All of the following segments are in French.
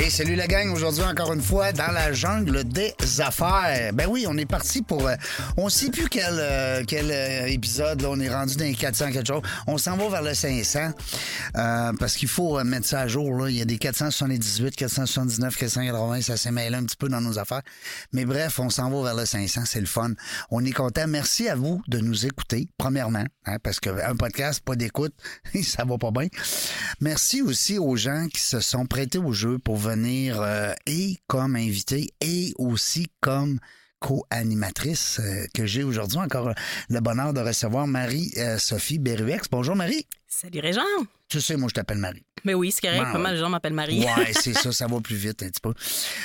Hey, salut la gang. Aujourd'hui, encore une fois, dans la jungle des affaires. Ben oui, on est parti pour. euh, on sait plus quel, euh, quel euh, épisode. Là, on est rendu dans les 400 quelque chose. On s'en va vers le 500 euh, parce qu'il faut euh, mettre ça à jour. Là. Il y a des 478, 479, 480. Ça s'est mêlé un petit peu dans nos affaires. Mais bref, on s'en va vers le 500. C'est le fun. On est content. Merci à vous de nous écouter, premièrement, hein, parce qu'un podcast, pas d'écoute, ça va pas bien. Merci aussi aux gens qui se sont prêtés au jeu pour venir euh, et comme invité et aussi comme co-animatrice euh, que j'ai aujourd'hui encore euh, le bonheur de recevoir Marie-Sophie Berruex. Bonjour Marie. Salut Régent! Tu sais, moi je t'appelle Marie. Mais oui, c'est correct. Ben pas mal de gens m'appellent Marie. Ouais, c'est ça, ça va plus vite un petit peu.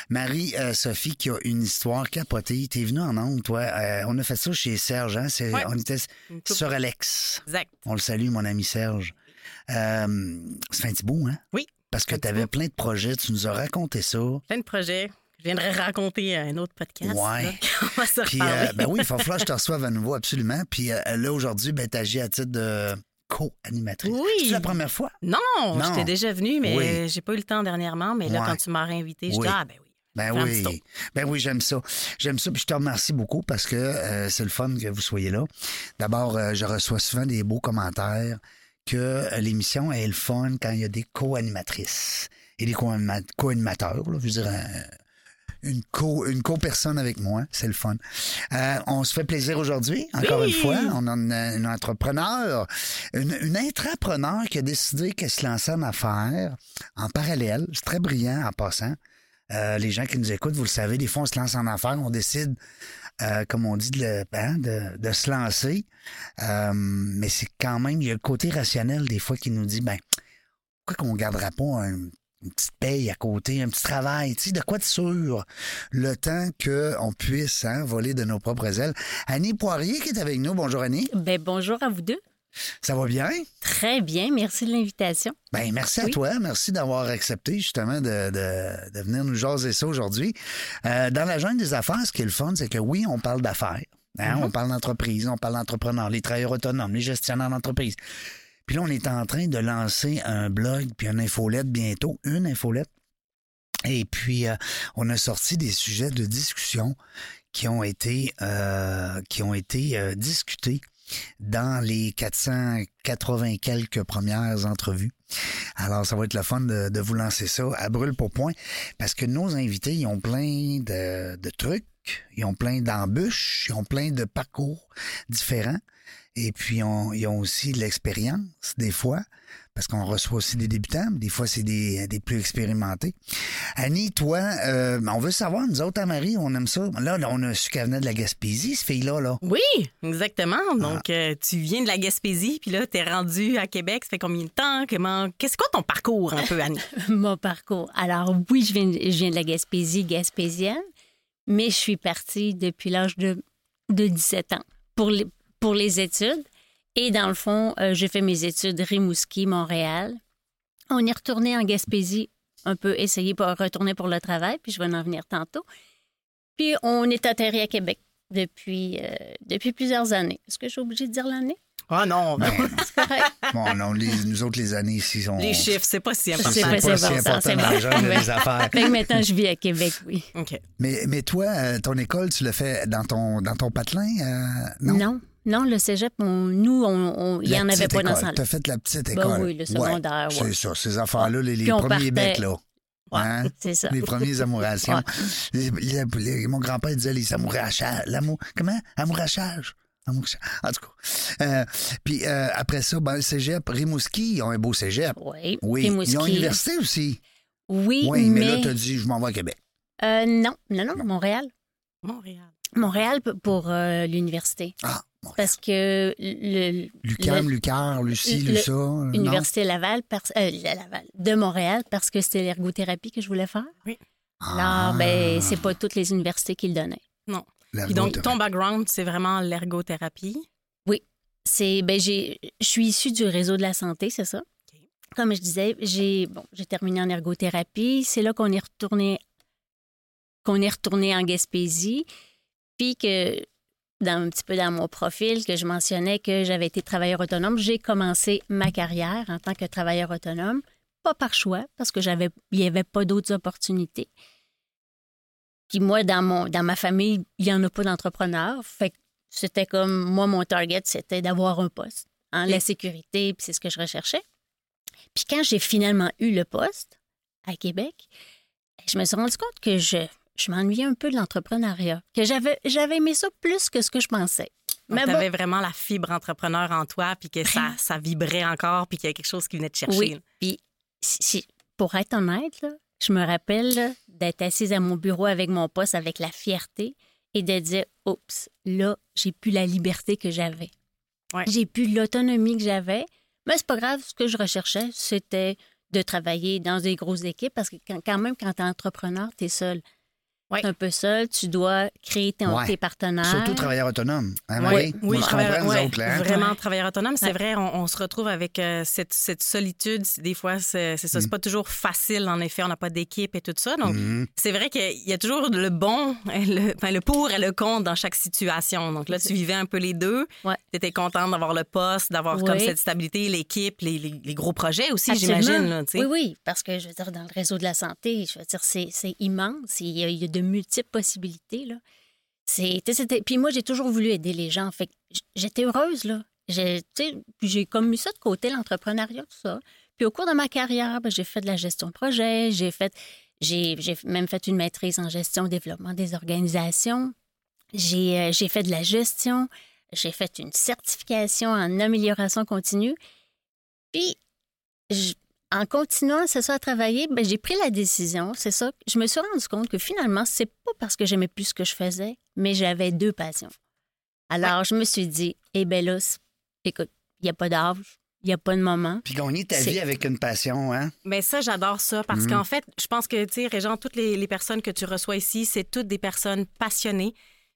Marie-Sophie qui a une histoire capotée. T'es venue en ondes, toi. Euh, on a fait ça chez Serge, hein? Ouais. On était sur Alex. Exact. On le salue, mon ami Serge. Euh, ça fait un petit bout, hein? Oui. Parce que tu avais plein de projets, tu nous as raconté ça. Plein de projets. Je viendrai raconter un autre podcast. Ouais. là, On va se Puis, euh, ben oui, il falloir que je te reçoive à nouveau, absolument. Puis euh, là, aujourd'hui, ben, tu agis à titre de co-animatrice. Oui. C'est la première fois? Non, Non. j'étais déjà venue, mais Oui. j'ai pas eu le temps dernièrement. Mais là, Ouais. quand tu m'as réinvité, je Oui. dis Ah, ben oui. Ben oui. Ben oui, j'aime ça. J'aime ça. Puis je te remercie beaucoup parce que euh, c'est le fun que vous soyez là. D'abord, je reçois souvent des beaux commentaires que l'émission est le fun quand il y a des co-animatrices et des co-anima- co-animateurs. je veux dire, une co une co-personne avec moi, c'est le fun. Euh, on se fait plaisir aujourd'hui, encore Oui. une fois. On a une, une entrepreneur, une, une intrapreneur qui a décidé qu'elle se lançait en affaires en parallèle. C'est très brillant en passant. Euh, les gens qui nous écoutent, vous le savez, des fois, on se lance en affaires, on décide, euh, comme on dit, de, hein, de, de se lancer. Euh, mais c'est quand même, il y a le côté rationnel des fois qui nous dit, ben, pourquoi qu'on ne gardera pas un- une petite paye à côté, un petit travail, tu sais, de quoi de sûr, le temps qu'on puisse hein, voler de nos propres ailes? Annie Poirier qui est avec nous. Bonjour Annie. Ben, bonjour à vous deux. Ça va bien? Très bien, merci de l'invitation. Ben, merci à Oui. toi. Merci d'avoir accepté justement de, de, de venir nous jaser ça aujourd'hui. Euh, dans la jungle des affaires, ce qui est le fun, c'est que oui, on parle d'affaires. hein, On parle d'entreprise, on parle d'entrepreneurs, les travailleurs autonomes, les gestionnaires d'entreprise. Puis là, on est en train de lancer un blog puis une infolette bientôt, une infolette. Et puis, euh, on a sorti des sujets de discussion qui ont été, euh, qui ont été euh, discutés dans les 480 quelques premières entrevues. Alors, ça va être le fun de, vous lancer ça à brûle pour point parce que nos invités, ils ont plein de, de trucs, ils ont plein d'embûches, ils ont plein de parcours différents. Et puis, on- ils ont aussi de l'expérience, des fois, parce qu'on reçoit aussi des débutants, mais des fois, c'est des, des plus expérimentés. Annie, toi, euh, on veut savoir, nous autres à Marie, on aime ça. Là, là, on a su qu'elle venait de la Gaspésie, ce fille-là. Là. Oui, exactement. Ah. Donc, euh, tu viens de la Gaspésie, puis là, t'es rendu à Québec. Ça fait combien de temps? Comment... Qu'est-ce quoi ton parcours un peu, Annie? Mon parcours. Alors, oui, je viens, de- je viens de la Gaspésie, gaspésienne, mais je suis partie depuis l'âge de, de 17 ans pour les, pour les études. Et dans le fond, euh, j'ai fait mes études Rimouski, Montréal. On est retourné en Gaspésie, un peu essayer pour retourner pour le travail, puis je vais en venir tantôt. Puis on est atterri à Québec depuis, euh, depuis plusieurs années. Est-ce que je suis obligée de dire l'année? Oh non, C'est correct. bon, non, les- nous autres, les années ici sont. les chiffres, c'est pas si important. C'est C'est pas pas si si important, c'est dans bon. le genre Ouais. des affaires. Fait que maintenant, je vis à Québec, oui. OK. Mais, mais toi, euh, ton école, tu l'as fait dans ton, dans ton patelin? euh, non? Non. Non, le cégep, on- nous, on- on- il n'y en avait pas dans ce T'as temps-là. fait la petite Ben école. oui, le secondaire, C'est ouais. ça, ces affaires-là, les, premiers partait- becs, là. Ouais, Hein? c'est ça. Les premiers amourations. Ouais. Les- les- les- mon grand-père disait les amourachages. L'amour. Comment? Amourachage? Amourachage. En tout cas. Euh, puis euh, après ça, ben, le cégep, Rimouski, ils ont un beau cégep. Oui, Oui. Rimouski. Ils ont une université aussi. Oui, Oui, mais, mais... là, t'as dit, je m'en vais à Québec. Euh, non, non, non, Montréal. Montréal. Montréal pour euh, l'université. Ah. Parce que le- Lucam, Lucar, Lucie, non? l'université Laval, parce- euh, la Laval, de Montréal, parce que c'était l'ergothérapie que je voulais faire. Ah, Alors, ben, c'est pas toutes les universités qui le donnaient. Non. Puis donc, ton background, c'est vraiment l'ergothérapie? Oui. c'est ben j'ai je suis issue du réseau de la santé, c'est ça? Comme je disais, j'ai bon, j'ai terminé en ergothérapie, c'est là qu'on est retourné qu'on est retourné en Gaspésie, puis que dans un petit peu dans mon profil que je mentionnais que j'avais été travailleur autonome, j'ai commencé ma carrière en tant que travailleur autonome, pas par choix parce que j'avais il y avait pas d'autres opportunités. Puis moi dans mon dans ma famille, il y en a pas d'entrepreneurs, fait que c'était comme moi mon target c'était d'avoir un poste, hein, la sécurité, puis c'est ce que je recherchais. Puis quand j'ai finalement eu le poste à Québec, je me suis rendu compte que je je m'ennuyais un peu de l'entrepreneuriat, que j'avais, j'avais aimé ça plus que ce que je pensais. Mais tu avais vraiment la fibre entrepreneur en toi, puis que ça, ça vibrait encore, puis qu'il y a quelque chose qui venait te chercher. Oui, puis si, pour être honnête, là, je me rappelle d'être assise à mon bureau avec mon poste, avec la fierté, et de dire, oups, là, j'ai plus la liberté que j'avais. Ouais. J'ai plus l'autonomie que j'avais. Mais c'est pas grave, ce que je recherchais, c'était de travailler dans des grosses équipes, parce que quand, quand même, quand tu es entrepreneur, tu es seul. Ouais. un peu seul. Tu dois créer ton- Ouais. tes partenaires. Surtout travailleur autonome. Hein, Oui, Marie? oui, ouais, autres, là, hein? Vraiment, travailleur autonome, c'est Ouais. vrai, on, on se retrouve avec euh, cette, cette solitude. Des fois, c'est c'est ça, c'est pas toujours facile, en effet, on n'a pas d'équipe et tout ça. Donc, Mhm. c'est vrai qu'il y a toujours le bon, le, enfin, le pour et le contre dans chaque situation. Donc là, tu vivais un peu les deux. Ouais. Tu étais contente d'avoir le poste, d'avoir Oui. comme cette stabilité, l'équipe, les, les- les gros projets aussi, j'imagine. Oui, oui, parce que je veux dire, dans le réseau de la santé, je veux dire, c'est c'est immense. Il y, a, il y a de multiples possibilités. Là. C'était- Puis moi, j'ai toujours voulu aider les gens. Fait j'étais heureuse, là. J'ai j'ai comme mis ça de côté, l'entrepreneuriat, tout ça. Puis au cours de ma carrière, ben, j'ai fait de la gestion de projet, j'ai fait. J'ai j'ai même fait une maîtrise en gestion développement des organisations. J'ai euh, j'ai fait de la gestion. J'ai fait une certification en amélioration continue. Puis, je- en continuant, c'est ça, à travailler, ben, j'ai pris la décision, c'est ça. Je me suis rendu compte que finalement, c'est pas parce que j'aimais plus ce que je faisais, mais j'avais deux passions. Alors, je me suis dit, eh bien là, écoute, il n'y a pas d'âge, il n'y a pas de moment. Puis gagner ta vie avec une passion, hein? Mais ça, j'adore ça parce Mhm. qu'en fait, je pense que, tu sais, Régent, toutes les, les personnes que tu reçois ici, c'est toutes des personnes passionnées.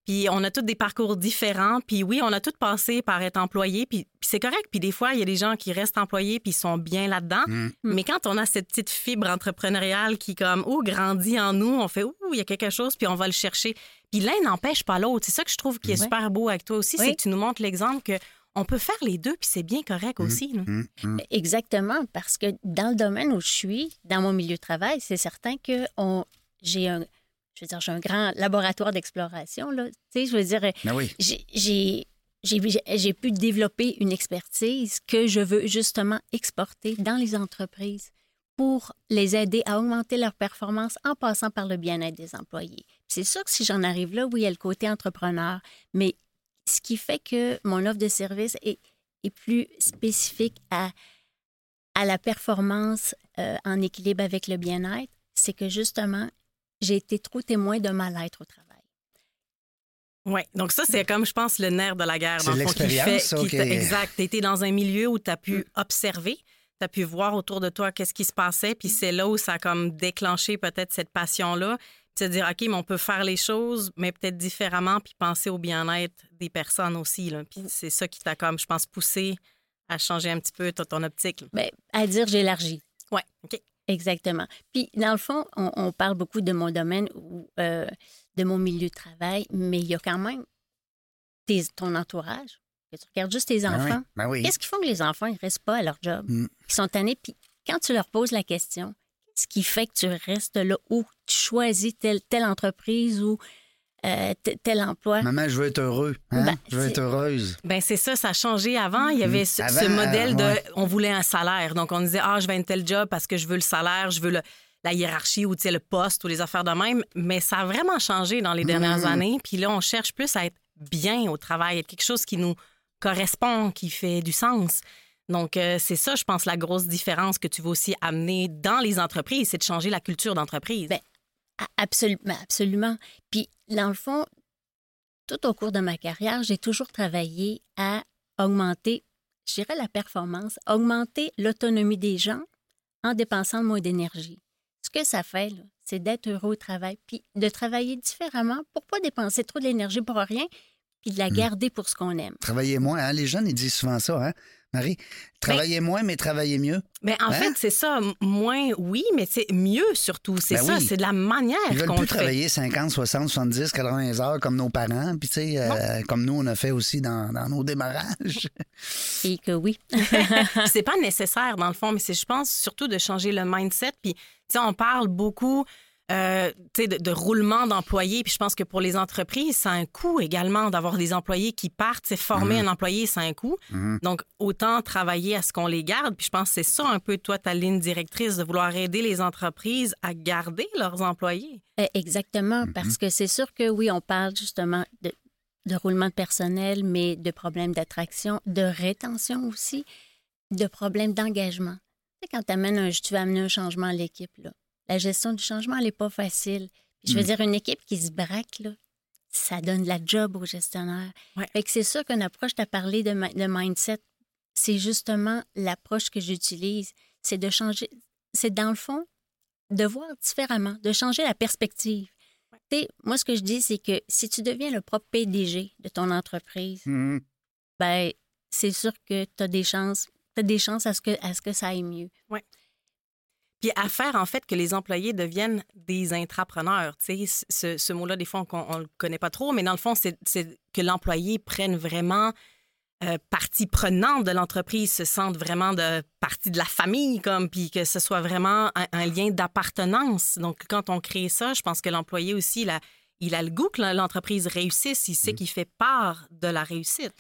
Puis on a tous des parcours différents. Puis oui, on a tous passé par être employés. Puis, puis c'est correct. Puis des fois, il y a des gens qui restent employés puis ils sont bien là-dedans. Mhm. Mais quand on a cette petite fibre entrepreneuriale qui, comme, oh, grandit en nous, on fait, ouh, il y a quelque chose, puis on va le chercher. Puis l'un n'empêche pas l'autre. C'est ça que je trouve qui est super beau avec toi aussi, Oui. c'est que tu nous montres l'exemple que on peut faire les deux, puis c'est bien correct aussi. Mhm, mhm. Exactement, parce que dans le domaine où je suis, dans mon milieu de travail, c'est certain que on, j'ai un, je veux dire, j'ai un grand laboratoire d'exploration, là. Tu sais, je veux dire, Ben oui. j'ai- j'ai j'ai- j'ai pu développer une expertise que je veux justement exporter dans les entreprises pour les aider à augmenter leur performance en passant par le bien-être des employés. C'est sûr que si j'en arrive là, oui, il y a le côté entrepreneur, mais ce qui fait que mon offre de service est, est plus spécifique à, à la performance euh, en équilibre avec le bien-être, c'est que justement, j'ai été trop témoin de mal-être au travail. Oui, donc ça, c'est comme, je pense, le nerf de la guerre. C'est dans le fond, qui fait. l'expérience, ça, qui Exact. Tu été dans un milieu où tu as pu Mm. observer, tu as pu voir autour de toi qu'est-ce qui se passait, puis c'est là où ça a comme déclenché peut-être cette passion-là. Puis te dire, OK, mais on peut faire les choses, mais peut-être différemment, puis penser au bien-être des personnes aussi. Là. Puis c'est ça qui t'a comme, je pense, poussé à changer un petit peu ton, ton optique. Bien, Ben, à dire, j'élargis. Ouais, OK. Exactement. Puis, dans le fond, on, on parle beaucoup de mon domaine ou euh, de mon milieu de travail, mais il y a quand même tes- ton entourage. Que tu regardes juste tes Ben oui. enfants. Ben oui. Qu'est-ce qui font que les enfants ne restent pas à leur job? Mm. Ils sont tannés. Puis, quand tu leur poses la question, qu'est-ce qui fait que tu restes là ou tu choisis telle, telle entreprise ou euh, tel emploi? Maman, je veux être heureux. Hein? Ben, je veux être heureuse. Ben c'est ça, ça a changé. Avant, il y avait ce. Avant, ce modèle de, euh, ouais. on voulait un salaire. Donc, on disait, ah, je à un tel job parce que je veux le salaire, je veux le- la hiérarchie ou tu sais, le poste ou les affaires de même. Mais ça a vraiment changé dans les dernières Mm. années. Puis là, on cherche plus à être bien au travail, être quelque chose qui nous correspond, qui fait du sens. Donc, euh, c'est ça, je pense, la grosse différence que tu veux aussi amener dans les entreprises, c'est de changer la culture d'entreprise. Absolument, absolument. Puis, dans le fond, tout au cours de ma carrière, j'ai toujours travaillé à augmenter, je dirais, la performance, augmenter l'autonomie des gens en dépensant moins d'énergie. Ce que ça fait, là, c'est d'être heureux au travail, puis de travailler différemment pour pas dépenser trop d'énergie pour rien, puis de la garder pour ce qu'on aime. Travailler moins, hein? Les jeunes, ils disent souvent ça, hein? Marie, travailler moins, mais travailler mieux. Mais en Hein? fait, c'est ça. Moins, oui, mais c'est mieux surtout. C'est Ben ça. oui. C'est de la manière Ils veulent qu'on plus fait. travailler 50, 60, 70, 80 heures comme nos parents, puis tu sais, euh, comme nous, on a fait aussi dans, dans nos démarrages. Et que oui. c'est pas nécessaire dans le fond, mais c'est, je pense, surtout de changer le mindset. Puis, tu sais, on parle beaucoup. Euh, tu de, de roulement d'employés. Puis je pense que pour les entreprises, ça a un coût également d'avoir des employés qui partent. C'est former un employé, ça a un coût. Donc, autant travailler à ce qu'on les garde. Puis je pense que c'est ça un peu, toi, ta ligne directrice, de vouloir aider les entreprises à garder leurs employés. Euh, Exactement, parce que c'est sûr que oui, on parle justement de, de roulement de personnel, mais de problèmes d'attraction, de rétention aussi, de problèmes d'engagement. Tu sais, quand t'amènes un, tu veux amener un changement à l'équipe, là, la gestion du changement, elle n'est pas facile. Puis je veux dire, une équipe qui se braque, là, ça donne de la job aux gestionnaires. Ouais. Fait que c'est sûr qu'une approche, tu as parlé de, mi- de mindset, c'est justement l'approche que j'utilise. C'est de changer, c'est dans le fond, de voir différemment, de changer la perspective. Tu sais, moi, ce que je dis, c'est que si tu deviens le propre PDG de ton entreprise, Mhm. ben c'est sûr que tu as des chances, t'as des chances à ce, que, à ce que ça aille mieux. Puis à faire, en fait, que les employés deviennent des intrapreneurs. Tu sais, ce, ce mot-là, des fois, on ne le connaît pas trop, mais dans le fond, c'est que l'employé prenne vraiment euh, partie prenante de l'entreprise, se sente vraiment de partie de la famille, comme, puis que ce soit vraiment un, un lien d'appartenance. Donc, quand on crée ça, je pense que l'employé aussi, il a, il a le goût que l'entreprise réussisse, il sait qu'il fait part de la réussite.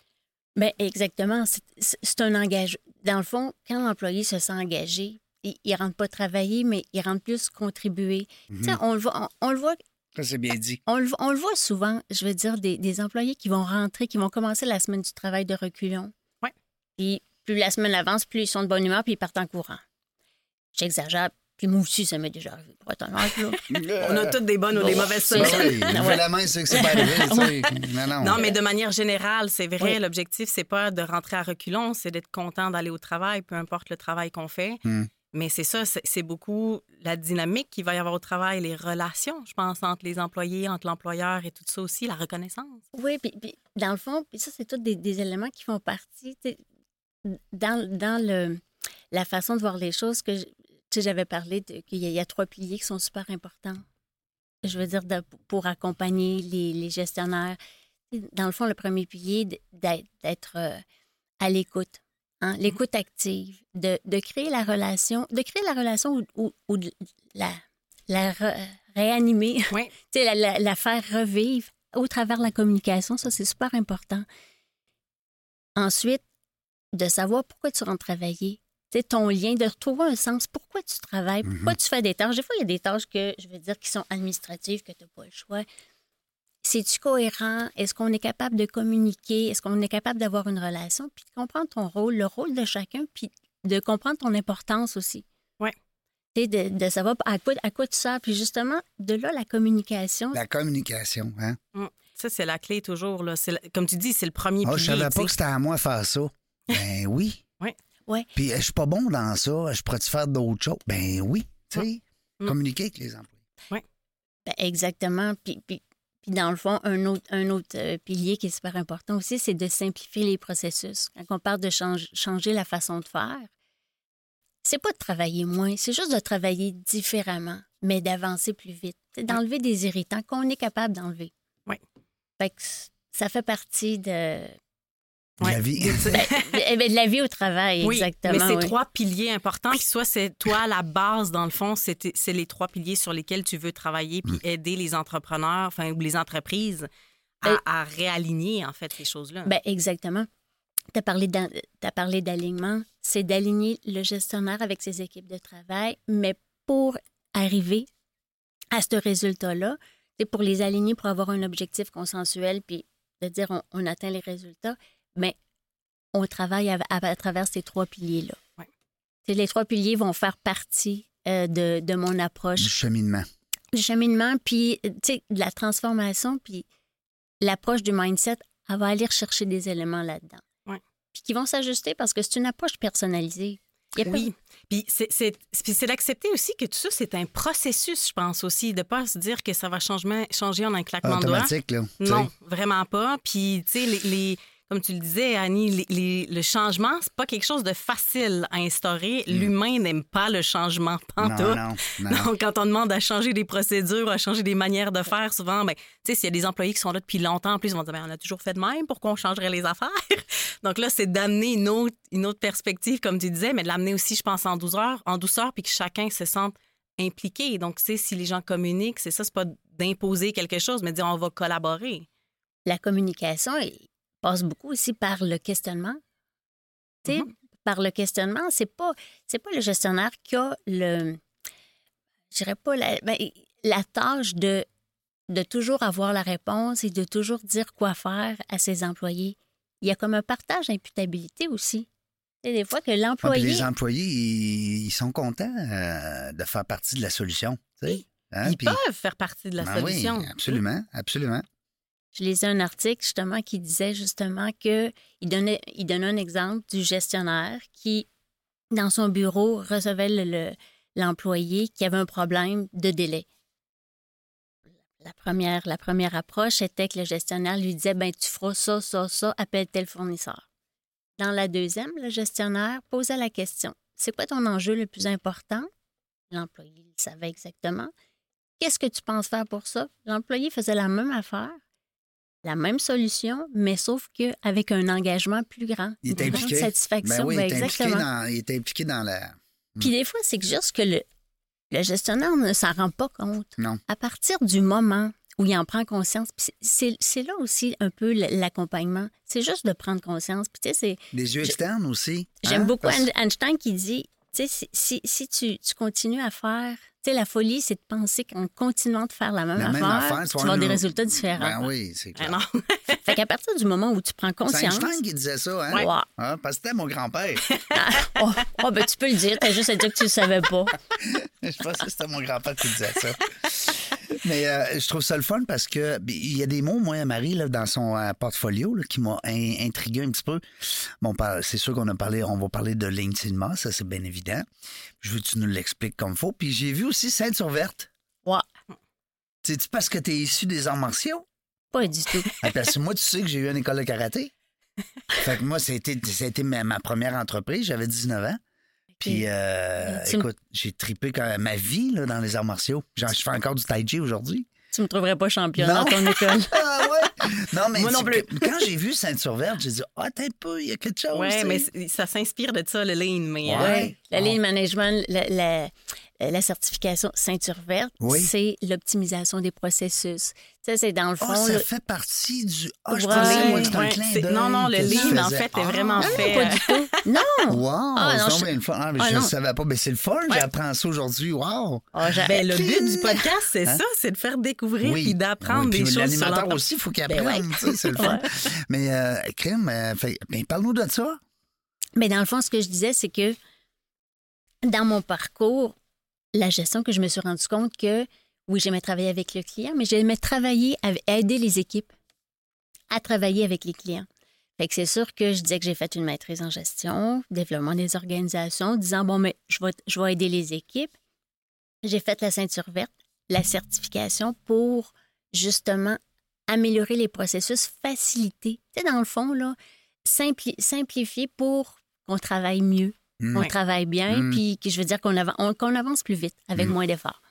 Ben exactement. C'est un engagement. Dans le fond, quand l'employé se sent engagé, il ne rentre pas travailler, mais il rentre plus contribuer. Tu sais, on le voit, on, on le voit Ça, c'est bien dit. On le, on le voit souvent, je veux dire, des, des employés qui vont rentrer, qui vont commencer la semaine du travail de reculons. Ouais. Puis plus la semaine avance, plus ils sont de bonne humeur, puis ils partent en courant. J'exagère. Puis moi aussi, ça m'est déjà arrivé, pour être honnête, là. On a toutes des bonnes ou des mauvaises semaines. ça. Oui, ouais. la main, c'est que c'est pas arrivé. non. Non, mais de manière générale, c'est vrai, Oui. l'objectif, c'est pas de rentrer à reculons, c'est d'être content d'aller au travail, peu importe le travail qu'on fait. Hmm. Mais c'est ça, c'est beaucoup la dynamique qu'il va y avoir au travail, les relations, je pense, entre les employés, entre l'employeur et tout ça aussi, la reconnaissance. Oui, puis, puis dans le fond, ça, c'est tous des, éléments qui font partie, dans, dans le, la façon de voir les choses, que j'avais parlé qu'il y, a- trois piliers qui sont super importants. Je veux dire, pour accompagner les, gestionnaires. Dans le fond, le premier pilier, d'être, euh, à l'écoute. Hein, L'écoute active, de, de créer la relation, de créer la relation ou, ou- ou de la, la re- réanimer Oui. la, la- la faire revivre au travers de la communication, ça, c'est super important. Ensuite, de savoir pourquoi tu rentres travailler. Ton lien, de retrouver un sens. Pourquoi tu travailles? Pourquoi tu fais des tâches? Des fois, il y a des tâches que, je veux dire, qui sont administratives, que tu n'as pas le choix. C'est-tu cohérent? Est-ce qu'on est capable de communiquer? Est-ce qu'on est capable d'avoir une relation? Puis de comprendre ton rôle, le rôle de chacun, puis de comprendre ton importance aussi. Sais, de, de savoir à quoi, à quoi tu sers. Puis justement, de là, la communication. La communication, hein? Mm. Ça, c'est la clé toujours. Là. Comme tu dis, c'est le premier Ah, je pilier. savais tu pas que c'était à moi de faire ça. Ben oui. Oui. Ouais. Puis euh, je suis pas bon dans ça. Je pourrais-tu faire d'autres choses? Ben oui. Tu sais, Mm. communiquer avec les employés. Ben, exactement. Puis, puis, puis dans le fond, un autre, un autre euh, pilier qui est super important aussi, c'est de simplifier les processus. Quand on parle de change- changer la façon de faire, c'est pas de travailler moins, c'est juste de travailler différemment, mais d'avancer plus vite. C'est d'enlever des irritants qu'on est capable d'enlever. Oui. Fait que ça fait partie de, De La vie. ben, eh ben, de la vie au travail, Oui, exactement. mais c'est oui. trois piliers importants. Puis soit c'est toi, la base, dans le fond, c'est c'est les trois piliers sur lesquels tu veux travailler puis aider les entrepreneurs enfin, ou les entreprises à, Ben- à réaligner, en fait, ces choses-là. Ben, exactement. Tu as parlé d'an- t'as parlé d'alignement. C'est d'aligner le gestionnaire avec ses équipes de travail, mais pour arriver à ce résultat-là, c'est pour les aligner, pour avoir un objectif consensuel, puis de dire on, on atteint les résultats, mais on travaille à, à- à travers ces trois piliers-là. Ouais. Les trois piliers vont faire partie euh, de, de mon Du approche cheminement. du cheminement, puis euh, tu sais, de la transformation, puis l'approche du mindset, elle va aller rechercher des éléments là-dedans. Ouais. Puis qui vont s'ajuster parce que c'est une approche personnalisée. Oui. Puis c'est- c'est puis c'est d'accepter aussi que tout ça, c'est un processus, je pense aussi, de pas se dire que ça va changer en un claquement de doigts. Automatique, là. Non, vraiment pas. Puis, tu sais, les, les- comme tu le disais, Annie, les- les- le changement, c'est pas quelque chose de facile à instaurer. L'humain n'aime pas le changement pantoute. Mm. Non, non, non. Donc, quand on demande à changer des procédures, à changer des manières de faire, souvent, ben, tu sais, s'il y a des employés qui sont là depuis longtemps, en plus, ils vont dire, ben, on a toujours fait de même, pourquoi on changerait les affaires? Donc là, c'est d'amener une autre, une autre perspective, comme tu disais, mais de l'amener aussi, je pense, en douceur, en douceur, puis que chacun se sente impliqué. Donc, tu sais, si les gens communiquent, c'est ça, c'est pas d'imposer quelque chose, mais de dire, on va collaborer. la communication elle passe beaucoup aussi par le questionnement. Tu sais, Mhm. Par le questionnement, c'est pas c'est pas le gestionnaire qui a le je dirais pas la, ben, la tâche de de toujours avoir la réponse et de toujours dire quoi faire à ses employés. Il y a comme un partage d'imputabilité aussi. Sais, des fois que Ouais, puis l'employé les employés, ils, sont contents euh, de faire partie de la solution. tu sais. Oui. Hein, Ils peuvent faire partie de la Ben oui, solution. absolument, absolument. Je lisais un article justement qui disait justement que il donnait, un exemple du gestionnaire qui, dans son bureau, recevait le- le- l'employé qui avait un problème de délai. La première, la première approche était que le gestionnaire lui disait ben tu feras ça, ça, ça, appelle tel fournisseur. Dans la deuxième, le gestionnaire posait la question c'est quoi ton enjeu le plus important? L'employé le savait exactement. Qu'est-ce que tu penses faire pour ça? L'employé faisait la même affaire la même solution, mais sauf qu'avec un engagement plus grand. Il est une grande impliqué. satisfaction. Ben oui, Ben il, est impliqué exactement. dans, il est impliqué dans la. Puis des fois, c'est juste que le, le gestionnaire ne s'en rend pas compte. Non. À partir du moment où il en prend conscience, c'est là aussi un peu l'accompagnement. C'est juste de prendre conscience. Puis tu sais, c'est Des yeux externes aussi. J'aime hein, beaucoup parce- Einstein qui dit, tu sais, si, si, si tu, tu continues à faire, sais, la folie, c'est de penser qu'en continuant de faire la même La affaire, même affaire, tu tu vas avoir des résultats différents. Ben oui, c'est Ah clair. non. Fait qu'à partir du moment où tu prends C'est conscience... Einstein qui disait ça, hein? Ouais. Ah, parce que c'était mon grand-père. Ah, oh, oh, ben tu peux le dire, t'as juste à dire que tu le savais pas. je pense que c'était mon grand-père qui disait ça. Mais euh, je trouve ça le fun parce que ben, il y a des mots, moi, Marie, là, dans son euh, portfolio, là, qui m'ont in- intrigué un petit peu. Bon, c'est sûr qu'on a parlé, on va parler de l'intimement, ça c'est bien évident. Je veux que tu nous l'expliques comme faut. Puis j'ai vu aussi ceinture verte. Ouais, C'est-tu parce que tu es issu des arts martiaux? pas du tout. Ah, Parce que moi, tu sais que j'ai eu une école de karaté. Fait que moi, c'était ma, ma première entreprise. J'avais 19 ans. Puis, euh, Tu écoute, j'ai tripé quand même ma vie là, dans les arts martiaux. Genre, je fais encore du tai chi aujourd'hui. Tu me trouverais pas championne Non. dans ton école. Ah ouais? Non, mais Moi non plus. que- quand j'ai vu ceinture verte, j'ai dit, ah, t'es un peu, il y a quelque chose. Oui, mais ça s'inspire de ça, le lean. Mais, euh, Ouais. Ouais. La Bon. ligne management, la, la- la certification ceinture verte, Oui. c'est l'optimisation des processus. Ça, c'est dans le fond. Ah, ça là- fait partie du. Ah, je Ouais. pensais, moi, c'était un Ouais, clin non, non, le lean, en fait, est Ah. vraiment Non, fait. pas euh, du tout. Non! Wow, Ah, non, je- le fun. Ah, mais Ah, je ne non. savais pas. Mais c'est le fun, j'apprends ça aujourd'hui. Wow! Ah, Ben, le but du podcast, c'est Hein? ça, c'est de faire découvrir puis d'apprendre Oui, des puis choses L'animateur aussi, il faut qu'il Ben apprenne. C'est le fun. Mais, euh, crème, euh, ben, parle-nous de ça. Mais dans le fond, ce que je disais, c'est que dans mon parcours, la gestion que je me suis rendu compte que, oui, j'aimais travailler avec le client, mais j'aimais travailler, avec, aider les équipes à travailler avec les clients. Fait que c'est sûr que je disais que j'ai fait une maîtrise en gestion, développement des organisations, disant, bon, mais je vais, je vais aider les équipes. J'ai fait la ceinture verte, la certification pour justement améliorer les processus, faciliter. Tu sais, dans le fond, là, simpli- simplifier pour qu'on travaille mieux, Mm. qu'on Ouais. travaille bien, Mm. puis que je veux dire qu'on on- qu'on avance plus vite avec Mm. moins d'efforts.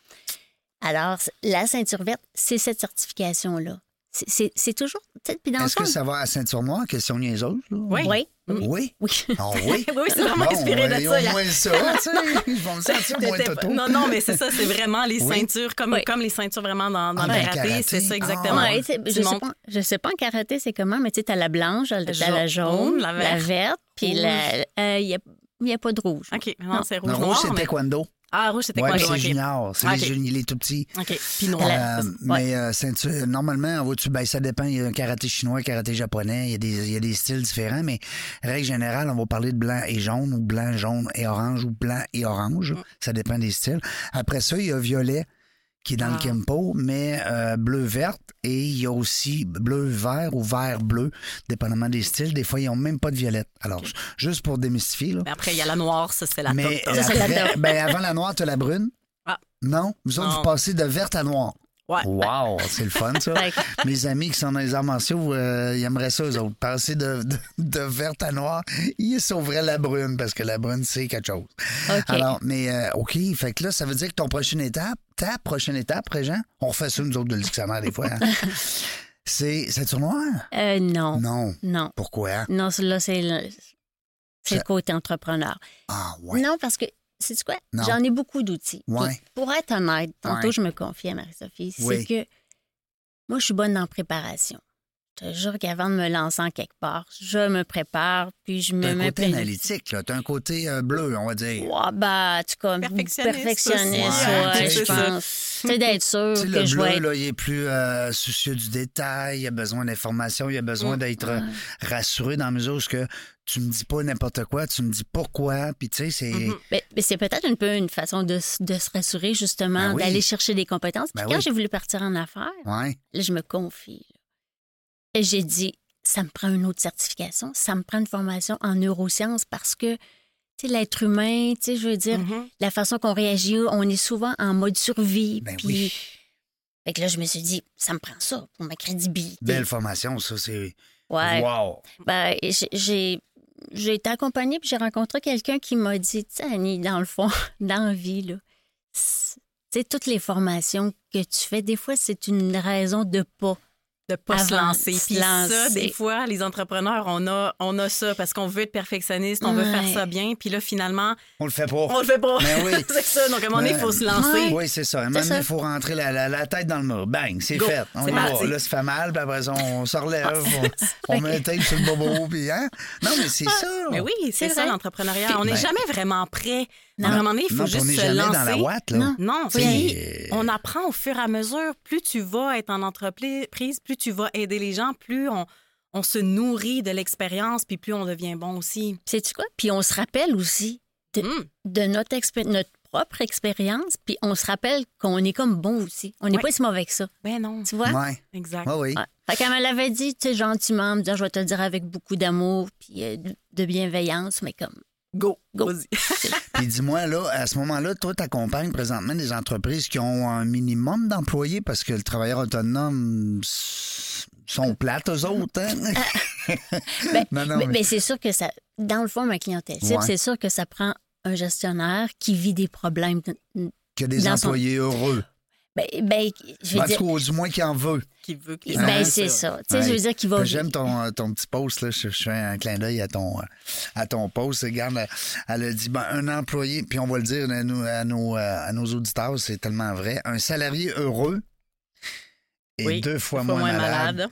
Alors, la ceinture verte, c'est cette certification-là. C'est- C'est c'est toujours. tu sais, Puis dans le Est-ce que ça va à ceinture noire, question niaiseuse? là? Oui. Oui. Oui? Oui? Ah oui? Oui, c'est vraiment Bon, inspiré de ça. Au moins ça, tu sais. Ils vont me sentir moins T'étais- toto. Non, non, mais c'est ça, c'est vraiment les Oui. ceintures, comme, Oui. comme les ceintures vraiment dans, dans Ah, le le karaté, karaté. c'est ça Ah. exactement. Ouais, Tu je, sais je sais pas en karaté c'est comment, mais tu sais, t'as la blanche, t'as la jaune, la la verte, verte, puis la- euh, il n'y a, pas de rouge. OK, non, c'est rouge Le rouge, c'est mais- taekwondo. Ah, rouge, c'était Ouais, quoi? c'est OK. junior. C'est Ok. les il est tout petit. OK, puis noir. Euh, Ouais. Mais euh, ceinture- normalement, vois-tu, ben, ça dépend. Il y a un karaté chinois, un karaté japonais. Il y, a des, il y a des styles différents, mais règle générale, on va parler de blanc et jaune ou blanc, jaune et orange ou blanc et orange. Mm. Ça dépend des styles. Après ça, il y a violet qui est dans le Ah. Kimpo, mais euh, bleu-verte. Et il y a aussi bleu-vert ou vert-bleu, dépendamment des styles. Des fois, ils n'ont même pas de violette. Alors, juste pour démystifier, là. Mais après, il y a la noire, ça, c'est la Mais top, euh, Ça, la après, top. ben, avant la noire, tu as la brune. Ah. Non? Vous autres, Non. vous passez de verte à noir. Ouais. Wow, c'est le fun, ça. Mes amis qui sont dans les arts martiaux, euh, ils aimeraient ça, eux autres. Passer de, de, de verte à noir, ils sauveraient la brune, parce que la brune, c'est quelque chose. OK. Alors, mais euh, OK, fait que là, ça veut dire que ton prochaine étape, ta prochaine étape, Régent, on refait ça, nous autres, de le dictionnaire, des fois. hein? c'est, c'est-tu noir? Euh, non. Non. Non. Pourquoi? Non, c'est- là, c'est le, c'est le côté entrepreneur. Ah, ouais. Non, parce que, c'est quoi? J'en ai beaucoup d'outils. Ouais. Pour être honnête, tantôt, Ouais. je me confiais à Marie-Sophie, c'est que moi, je suis bonne en préparation. Je te jure qu'avant de me lancer en quelque part, je me prépare, puis je me T'as un mets côté analytique, là. T'as un côté euh, bleu, on va dire. Ouais, bah, tu comme Perfectionniste perfectionniste, ouais, Ouais, je pense. C'est d'être sûr Tu sais, que le je bleu, être là, il est plus euh, soucieux du détail, il a besoin d'informations, il a besoin d'être euh, rassuré dans la mesure où ce que tu me dis pas n'importe quoi, tu me dis pourquoi, puis tu sais, c'est... Mhm. Mais, mais c'est peut-être un peu une façon de, se rassurer, justement, Ben oui. d'aller chercher des compétences. Puis Ben quand oui. j'ai voulu partir en affaires, Ouais. là, je me confie. J'ai dit, ça me prend une autre certification, ça me prend une formation en neurosciences parce que, tu sais, l'être humain, tu sais, je veux dire, Mhm. la façon qu'on réagit, on est souvent en mode survie. Ben puis, oui. Fait que là, je me suis dit, ça me prend ça pour ma crédibilité. Belle formation, ça, c'est... Ouais. Wow! Ben, j'ai- j'ai été accompagnée puis j'ai rencontré quelqu'un qui m'a dit, tu sais, Annie, dans le fond, dans la vie, là, c'est- tu sais, toutes les formations que tu fais, des fois, c'est une raison de pas. De pas se lancer. Puis ça, des fois, les entrepreneurs, on a, on a ça parce qu'on veut être perfectionniste, on veut faire ça bien. Puis là, finalement, On le fait pas. on le fait pas. Ben oui. c'est ça. Donc, à un moment donné, il faut se lancer. Oui, c'est ça. À un moment donné, il faut rentrer la, la- la tête dans le mur. Bang, c'est fait. On va. Là, ça fait mal, puis après ça, on se relève, Ah, on, on met un tape sur le bobo, puis hein? Non, mais c'est ça. Mais oui, c'est ça l'entrepreneuriat. On n'est Ben- jamais vraiment prêt. Non. À un moment donné, il faut non, juste on se jamais lancer. dans la ouate, là. Non. Non, on apprend au fur et à mesure. Plus tu vas être en entreprise, plus tu vas aider les gens, plus on, on se nourrit de l'expérience, puis plus on devient bon aussi. Sais-tu quoi? Puis on se rappelle aussi de, Hum. de notre, expé- notre propre expérience, puis on se rappelle qu'on est comme bon aussi. On n'est Ouais. pas si mauvais que ça. Ben non, Tu vois? Ouais. exact. Ouais, oui. Ouais. Fait qu'elle me l'avait dit, tu sais, gentiment, en me disant, je vais te le dire avec beaucoup d'amour, puis euh, de bienveillance, mais comme, Go, Go. vas-y. Puis dis-moi, là, à ce moment-là, toi, tu accompagnes présentement des entreprises qui ont un minimum d'employés parce que le travailleur autonome sont plates, eux autres. Hein? Ben, non, non, mais, mais- mais c'est sûr que ça, dans le fond, ma clientèle Ouais. c'est sûr que ça prend un gestionnaire qui vit des problèmes. a des son- employés heureux. Ben, ben, je veux En tout dire, cas, du moins qui en veut. Qui veut que les ben, c'est ça. ça. Tu sais, je Ouais. veux dire qu'il va. J'aime ton, euh, ton petit post, là. Je, je fais un clin d'œil à ton, euh, à ton post. Regarde, elle, a dit, ben, un employé, puis on va le dire à nos, à nos, euh, à nos auditeurs, c'est tellement vrai. Un salarié heureux est Oui, deux fois moins, malade.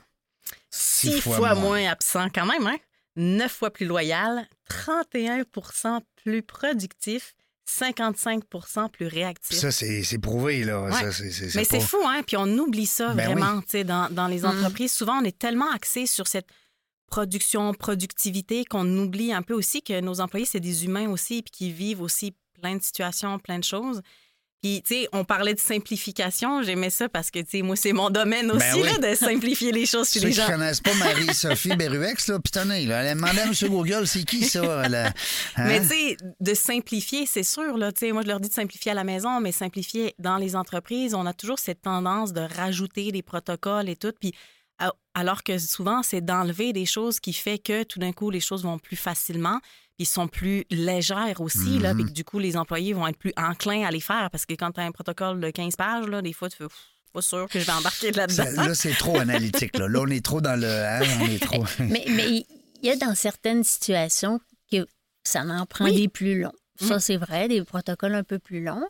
Six fois, moins absent quand même, hein? Neuf fois plus loyal, 31 plus productif, 55% plus réactif. Ça, c'est c'est prouvé, là. Ouais. Ça, c'est- c'est- c'est Mais c'est pas- fou, hein? Puis on oublie ça Ben vraiment, tu sais, dans, dans les Mm. entreprises. Souvent, on est tellement axé sur cette production, productivité, qu'on oublie un peu aussi que nos employés, c'est des humains aussi, puis qui vivent aussi plein de situations, plein de choses. Puis, tu sais, on parlait de simplification. J'aimais ça parce que, tu sais, moi, c'est mon domaine aussi, Ben oui. là, de simplifier les choses chez Ceux les qui gens. connaissent pas Marie-Sophie Beruex, là, pitonnez. Elle M. Google, c'est qui ça? hein? Mais tu sais, de simplifier, c'est sûr. Là, Tu sais, moi, je leur dis de simplifier à la maison, mais simplifier dans les entreprises, on a toujours cette tendance de rajouter des protocoles et tout. Puis, a- alors que souvent, c'est d'enlever des choses qui fait que tout d'un coup, les choses vont plus facilement, puis sont plus légères aussi. là, Mhm. puis que du coup, les employés vont être plus enclins à les faire parce que quand tu as un protocole de 15 pages, là, des fois, tu fais Pff, pas sûr que je vais embarquer là-dedans. Ça- Là, c'est trop analytique. Là. là, on est trop dans le. hein, on est trop. Mais mais il y a dans certaines situations que ça en prend Oui. des plus longs. Ça, Mm. c'est vrai, des protocoles un peu plus longs.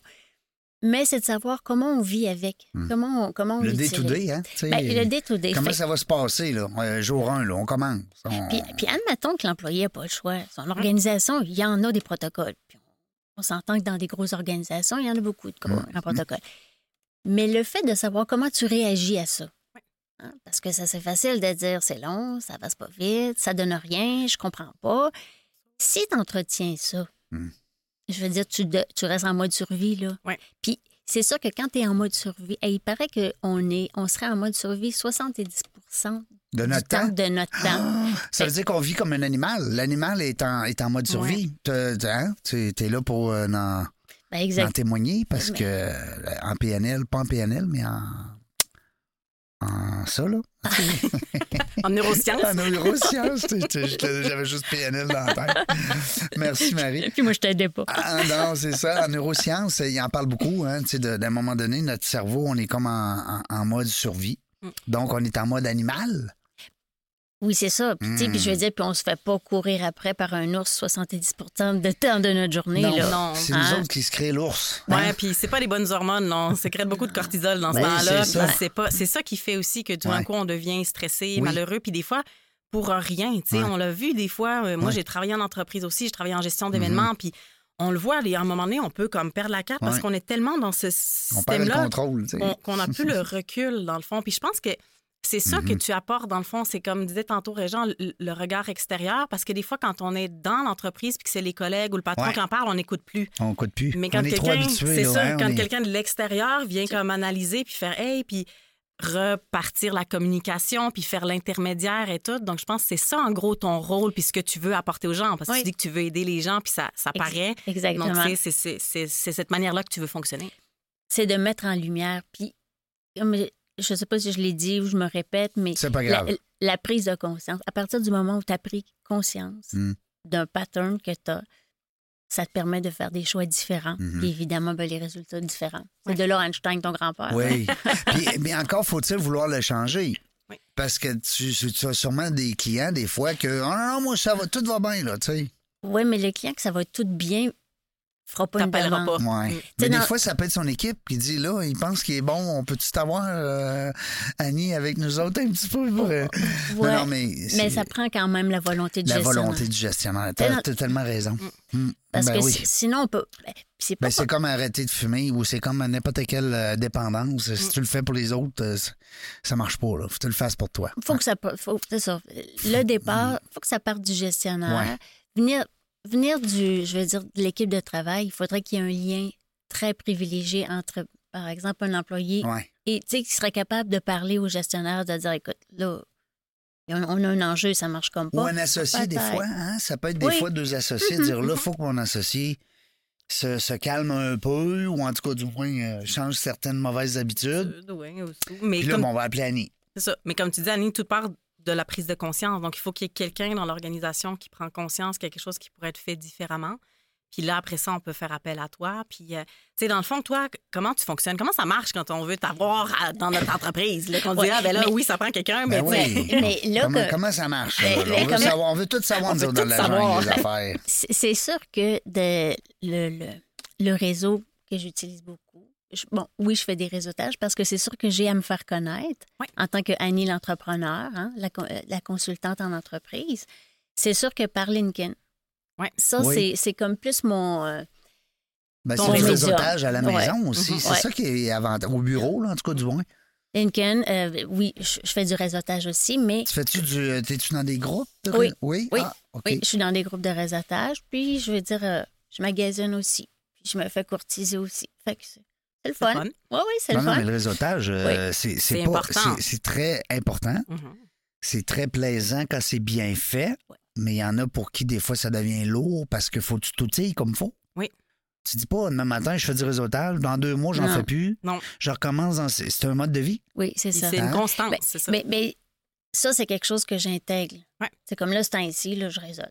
Mais c'est de savoir comment on vit avec. Comment on, comment on Hmm. Le day-to-day, hein? Ben, le day-to-day. Comment Fait- ça va se passer, là? Euh, jour 1, là, on commence. On- Puis, puis admettons que l'employé n'a pas le choix. Son organisation, il y en a des protocoles. Puis on, on s'entend que dans des grosses organisations, il y en a beaucoup de, gros- Mm. de protocoles. Mais le fait de savoir comment tu réagis à ça. hein, Parce que ça, c'est facile de dire c'est long, ça passe pas vite, ça donne rien, je comprends pas. Si tu entretiens ça, Mm. Je veux dire, tu, de- tu restes en mode survie, là. Ouais. Puis c'est sûr que quand tu es en mode survie, et il paraît qu'on est, on serait en mode survie 70 De notre temps? de notre temps. Ah, ça veut dire qu'on vit comme un animal. L'animal est en, est en mode survie. T'as- hein? Tu es là pour euh, en, Ben, témoigner parce que euh, en PNL, pas en PNL, mais en. En ça, là. En neurosciences. En neurosciences. J'avais juste PNL dans la tête. Merci, Marie. Puis moi, je t'aidais pas. Ah, non, c'est ça. En neurosciences, il en parle beaucoup. Hein, tu sais, de- D'un moment donné, notre cerveau, on est comme en, en- en mode survie. Mm. Donc, on est en mode animal. Oui, c'est ça. Puis, tu sais, puis je veux dire, puis on se fait pas courir après par un ours 70% de temps de notre journée. non, là. Non. c'est Hein? nous autres qui se créent l'ours. Ouais, Hein? puis c'est pas les bonnes hormones, non. On sécrète beaucoup de cortisol dans ce Oui, temps-là. c'est ça. puis C'est pas, c'est ça qui fait aussi que tout d'un Ouais. coup on devient stressé, Oui. malheureux, puis des fois pour rien. Tu sais, Ouais. on l'a vu des fois. euh, moi, Ouais. j'ai travaillé en entreprise aussi, j'ai travaillé en gestion d'événements, puis on le voit. les- À un moment donné, on peut comme perdre la carte parce Ouais. qu'on est tellement dans ce On perd le système-là qu'on n'a plus le recul dans le fond. Puis je pense que c'est ça Mm-hmm. que tu apportes dans le fond. C'est comme disait tantôt Régent, le, le regard extérieur. Parce que des fois, quand on est dans l'entreprise puis que c'est les collègues ou le patron Ouais. qui en parle, on n'écoute plus. On ne coûte plus. Mais quand quelqu'un, c'est ça, hein, quand est- quelqu'un de l'extérieur vient comme analyser puis faire hey puis repartir la communication puis faire l'intermédiaire et tout. Donc je pense que c'est ça en gros ton rôle puis ce que tu veux apporter aux gens parce que Oui. tu dis que tu veux aider les gens puis ça ça paraît. Exactement. Donc c'est- cette manière-là que tu veux fonctionner. c'est de mettre en lumière. Puis, comme je- je sais pas si je l'ai dit ou je me répète, mais C'est pas la, grave. la prise de conscience, à partir du moment où tu as pris conscience Mm. d'un pattern que tu as, ça te permet de faire des choix différents. Mhm. Puis évidemment, ben, les résultats différents. C'est Ouais. de là Einstein, ton grand-père. Oui. Puis, mais encore faut-il vouloir le changer. Oui. Parce que tu, tu as sûrement des clients, des fois, que oh non, non, moi, ça va, tout va bien, là, tu sais. Oui, mais le client, que ça va tout bien, fera pas une demande. pas. Ouais. Mm. Mais des dans- fois, ça peut être son équipe qui dit là, il pense qu'il est bon, on peut-tu t'avoir, euh, Annie, avec nous autres un petit peu? pour, euh? Ouais. Non, non, mais. Ça prend quand même la volonté du La gestionnaire. volonté du gestionnaire. T'as dans- totalement raison. Mm. Parce Ben que oui. sinon, on peut. ben, c'est pas Ben, c'est comme arrêter de fumer ou c'est comme n'importe quelle euh, dépendance. Mm. Si tu le fais pour les autres, euh, ça marche pas. Là. Faut que tu le fasses pour toi. faut que ça faut, c'est ça. Le départ, faut que ça parte du gestionnaire. Ouais. Venir, venir du, je veux dire, de l'équipe de travail, il faudrait qu'il y ait un lien très privilégié entre, par exemple, un employé Ouais. et tu sais, qui serait capable de parler au gestionnaire, de dire, écoute, là, on a un enjeu, ça marche comme Ou pas. un associé, des fois. Hein? Ça peut être des Oui. fois deux associés. dire là, il faut que mon associé se, se calme un peu ou en tout cas, du moins, euh, change certaines mauvaises habitudes. Ouais, aussi. Mais Puis là, comme- bon, on va appeler Annie. C'est ça. Mais comme tu dis, Annie, tout part de la prise de conscience. Donc, il faut qu'il y ait quelqu'un dans l'organisation qui prend conscience qu'il y a quelque chose qui pourrait être fait différemment. Puis là, après ça, on peut faire appel à toi. Puis, euh, tu sais, dans le fond, toi, comment tu fonctionnes? Comment ça marche quand on veut t'avoir à- dans notre entreprise? Là, qu'on dit, Ouais, ah, ben là, mais- oui, ça prend quelqu'un, mais, Ben tu sais, oui. Mais là, comment, que- comment ça marche? Ben, là? ben, on, veut comment- savoir, on veut tout savoir, nous dans la savoir. jungle des affaires. c'est c'est sûr que de, le, le, le réseau que j'utilise beaucoup, je- bon, oui, je fais des réseautages parce que c'est sûr que j'ai à me faire connaître Oui. en tant que Annie l'entrepreneur, hein, la, euh, la consultante en entreprise. C'est sûr que par LinkedIn. Ouais. Ça, Oui. c'est- c'est comme plus mon. euh, Ben, c'est du réseau. réseautage à la Ouais. maison aussi. Mhm. C'est Ouais. ça qui est avantageux. Au bureau, là, en tout cas, du moins. LinkedIn, euh, oui, je, je fais du réseautage aussi, mais Tu fais-tu du. euh, T'es-tu dans des groupes? de- Oui. Oui? Oui. Ah, OK. oui, je suis dans des groupes de réseautage. Puis, je veux dire, euh, je magasine aussi. Puis, je me fais courtiser aussi. Fait que c'est le fun. fun. Oui, oui, c'est Non, le non, fun. mais le réseautage, euh, c'est pas. très important. Mhm. C'est très plaisant quand c'est bien fait. Mais il y en a pour qui, des fois, ça devient lourd parce qu'il faut que tu t'outilles comme il faut. Oui. Tu dis pas, demain matin, je fais du réseautage. Dans deux mois, j'en Non. fais plus. Non. Je recommence. dans- C'est c'est un mode de vie. Oui, c'est ça. C'est une Hein? constance, Ben, c'est ça. Mais, mais ça, c'est quelque chose que j'intègre. Ouais. C'est comme là, ce temps-ci, là, je réseaute.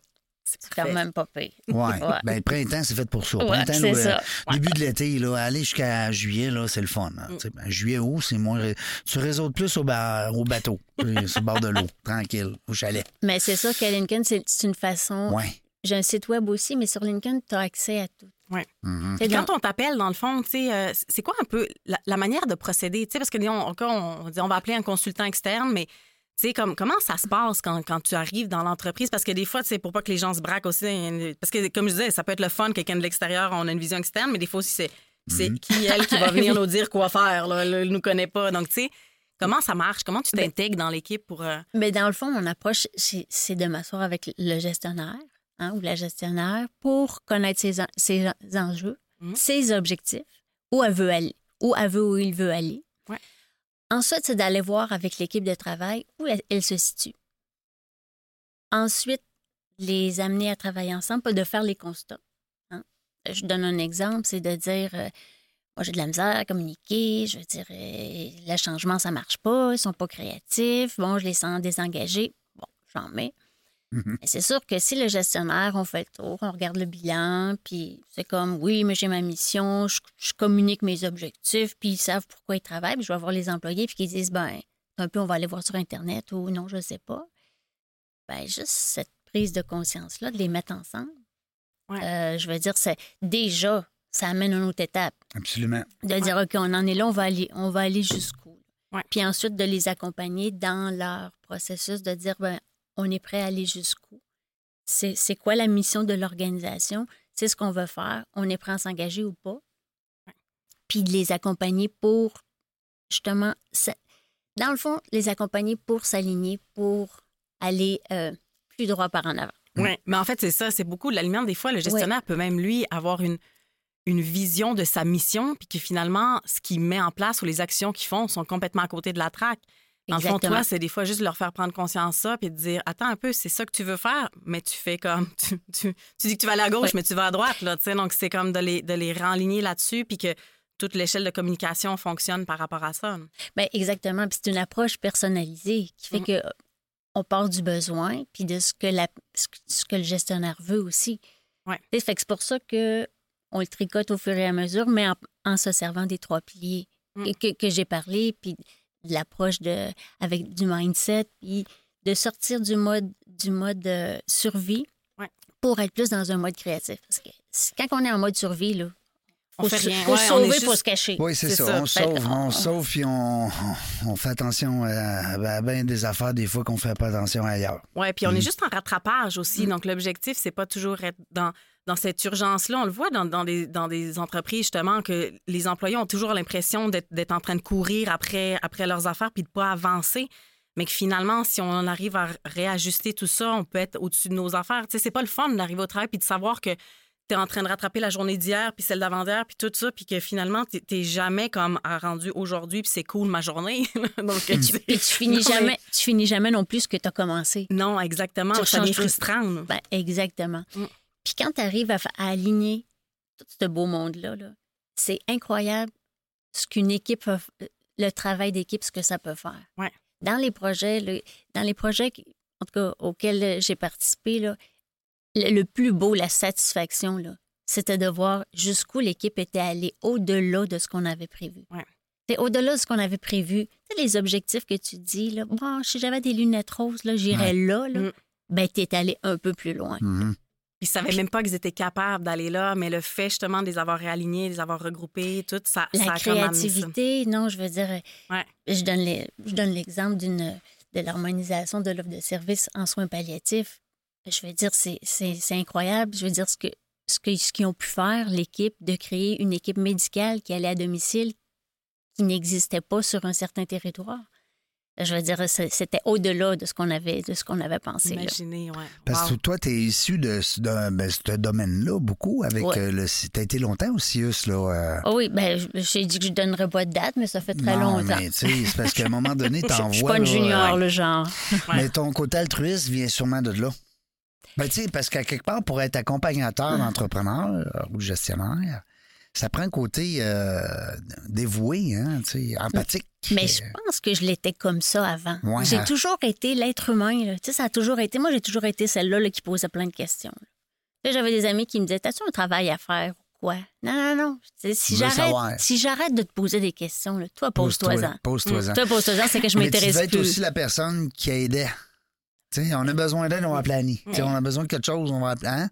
C'est quand même pas pire. Ouais. Ouais. Ben, le printemps, c'est fait pour ça. Ouais, printemps, euh, ça. Début de l'été, là, aller jusqu'à juillet, là, c'est le fun. hein. Mm. Tu sais, ben, juillet, août, c'est moins. ré- Tu réseautes plus au, ba- au bateau, puis sur le bord de l'eau, tranquille, au chalet. Mais c'est ça que LinkedIn, c'est une façon. Ouais. J'ai un site web aussi, mais sur LinkedIn, tu as accès à tout. Puis dans- quand on t'appelle, dans le fond, tu sais, euh, c'est quoi un peu la, la manière de procéder? Tu sais, parce que on, on dit on va appeler un consultant externe, mais tu sais, comme, comment ça se passe quand, quand tu arrives dans l'entreprise? Parce que des fois, c'est pour pas que les gens se braquent aussi. Parce que, comme je disais, ça peut être le fun, quelqu'un de l'extérieur, on a une vision externe, mais des fois aussi, c'est c'est Mhm. qui, elle, qui va venir nous dire quoi faire. Là, elle nous connaît pas. Donc, tu sais, comment ça marche? Comment tu Ben- t'intègres dans l'équipe pour. euh, Mais dans le fond, mon approche, c'est de m'asseoir avec le gestionnaire hein, ou la gestionnaire pour connaître ses, en- ses en- enjeux, Mhm. ses objectifs, où elle veut aller, où elle veut, où il veut aller. Ensuite, c'est d'aller voir avec l'équipe de travail où elle, se situe. Ensuite, les amener à travailler ensemble, de faire les constats. hein. Je donne un exemple, c'est de dire, euh, moi j'ai de la misère à communiquer, je veux dire, euh, le changement, ça marche pas, ils sont pas créatifs, bon, je les sens désengagés, bon, j'en mets. Mhm. C'est sûr que si le gestionnaire, on fait le tour, on regarde le bilan, puis c'est comme, oui, mais j'ai ma mission, je, je communique mes objectifs, puis ils savent pourquoi ils travaillent, puis je vais voir les employés, puis qu'ils disent, ben, un peu, on va aller voir sur Internet ou non, je sais pas. Ben, juste cette prise de conscience-là, de les mettre ensemble, Ouais. euh, je veux dire, c'est déjà, ça amène une autre étape Absolument. de dire OK, on en est là, on va aller, on va aller jusqu'où? Ouais. Puis ensuite de les accompagner dans leur processus, de dire ben, on est prêt à aller jusqu'où. C'est quoi la mission de l'organisation? C'est ce qu'on veut faire. On est prêt à s'engager ou pas? Puis de les accompagner pour justement, dans le fond, les accompagner pour s'aligner, pour aller euh, plus droit par en avant. Oui, mais en fait, c'est ça, c'est beaucoup de l'aliment. Des fois, le gestionnaire peut même, lui, avoir une, une vision de sa mission, puis que finalement, ce qu'il met en place ou les actions qu'ils font sont complètement à côté de la traque. Dans le fond, Exactement. toi, c'est des fois juste de leur faire prendre conscience ça, puis de dire Attends un peu, c'est ça que tu veux faire, mais tu fais comme. Tu, tu- tu dis que tu vas aller à gauche, mais tu vas à droite, là, tu sais. Donc, c'est comme de les, de les renligner là-dessus, puis que toute l'échelle de communication fonctionne par rapport à ça. Ben, exactement. Puis c'est une approche personnalisée qui fait Mhm. que on part du besoin puis de ce que, la, ce que- le gestionnaire veut aussi. Ouais. Fait que c'est pour ça que on le tricote au fur et à mesure, mais en, en se servant des trois piliers Mm. que, que j'ai parlé, puis de l'approche de avec du mindset, puis de sortir du mode du mode euh, survie Ouais. pour être plus dans un mode créatif. Parce que quand on est en mode survie, là, On faut, fait se- rien. faut Ouais, se on sauver juste- pour se cacher. Oui, c'est ça. ça. On sauve, on sauve, puis on, on fait attention à, à bien des affaires des fois qu'on fait pas attention ailleurs. Oui, puis on Mm. est juste en rattrapage aussi. Donc, l'objectif, c'est pas toujours être dans, dans cette urgence-là. On le voit dans, dans des, dans des entreprises, justement, que les employés ont toujours l'impression d'être en train de courir après, après leurs affaires puis de pas avancer. Mais que finalement, si on arrive à réajuster tout ça, on peut être au-dessus de nos affaires. Tu sais, c'est pas le fun d'arriver au travail puis de savoir que tu es en train de rattraper la journée d'hier puis celle d'avant-hier puis tout ça puis que finalement, tu n'es jamais comme à rendu aujourd'hui puis c'est cool ma journée. Donc, tu Puis tu finis non, mais- jamais, tu finis jamais non plus ce que tu as commencé. Non, exactement. Ça devient frustrant. Ben, exactement. Mm. Puis quand tu arrives à, aligner tout ce beau monde-là, là, c'est incroyable ce qu'une équipe, peut f- le travail d'équipe, ce que ça peut faire. Ouais. Dans les projets, le- dans les projets, en tout cas, auxquels j'ai participé, là, le, le plus beau, la satisfaction, là, c'était de voir jusqu'où l'équipe était allée au-delà de ce qu'on avait prévu. Ouais. C'est au-delà de ce qu'on avait prévu. Tu sais, les objectifs que tu dis, là, bon, si j'avais des lunettes roses, là, j'irais là, là. Mm. Ben, t'es allé un peu plus loin. Mhm. Ils savaient même pas qu'ils étaient capables d'aller là, mais le fait justement de les avoir réalignés, de les avoir regroupés, tout ça, La ça a comme amené ça. créativité, non, je veux dire, euh, Ouais. je donne les- je donne l'exemple d'une de l'harmonisation de l'offre de services en soins palliatifs. Je veux dire, c'est incroyable. Je veux dire, ce que ce que- ce qu'ils ont pu faire, l'équipe, de créer une équipe médicale qui allait à domicile qui n'existait pas sur un certain territoire. Je veux dire, c'était au-delà de ce qu'on avait, de ce qu'on avait pensé. Imaginez, ouais. Parce Wow. que toi, tu es issu de, ben, ce domaine-là beaucoup avec Ouais. euh, le. Tu as été longtemps au CIUS, là. euh, Ah oui, ben, j'ai dit que je ne donnerais pas de date, mais ça fait très non, longtemps. mais tu sais, c'est parce qu'à un moment donné, Je t'en je suis pas une junior, euh, le genre. Ouais. Mais ton côté altruiste vient sûrement de là. Ben, tu sais, parce qu'à quelque part, pour être accompagnateur d'entrepreneur euh, ou gestionnaire, ça prend un côté euh, dévoué, hein, tu empathique. Mais je pense que je l'étais comme ça avant. Ouais, j'ai hein. toujours été l'être humain. là. Tu ça a toujours été. Moi, j'ai toujours été celle-là là, qui posait plein de questions. Tu J'avais des amis qui me disaient As-tu un travail à faire ou quoi? Non, non, non. Tu Si j'arrête, si j'arrête de te poser des questions, là, toi, pose-toi-en. Pose-toi-en. Toi, pose-toi-en, c'est que je tu m'intéresse plus. aussi la personne qui aidait. Tu sais, on a besoin d'aide, on va appeler Annie. Tu sais, on a besoin de quelque chose, on va appeler. Hein?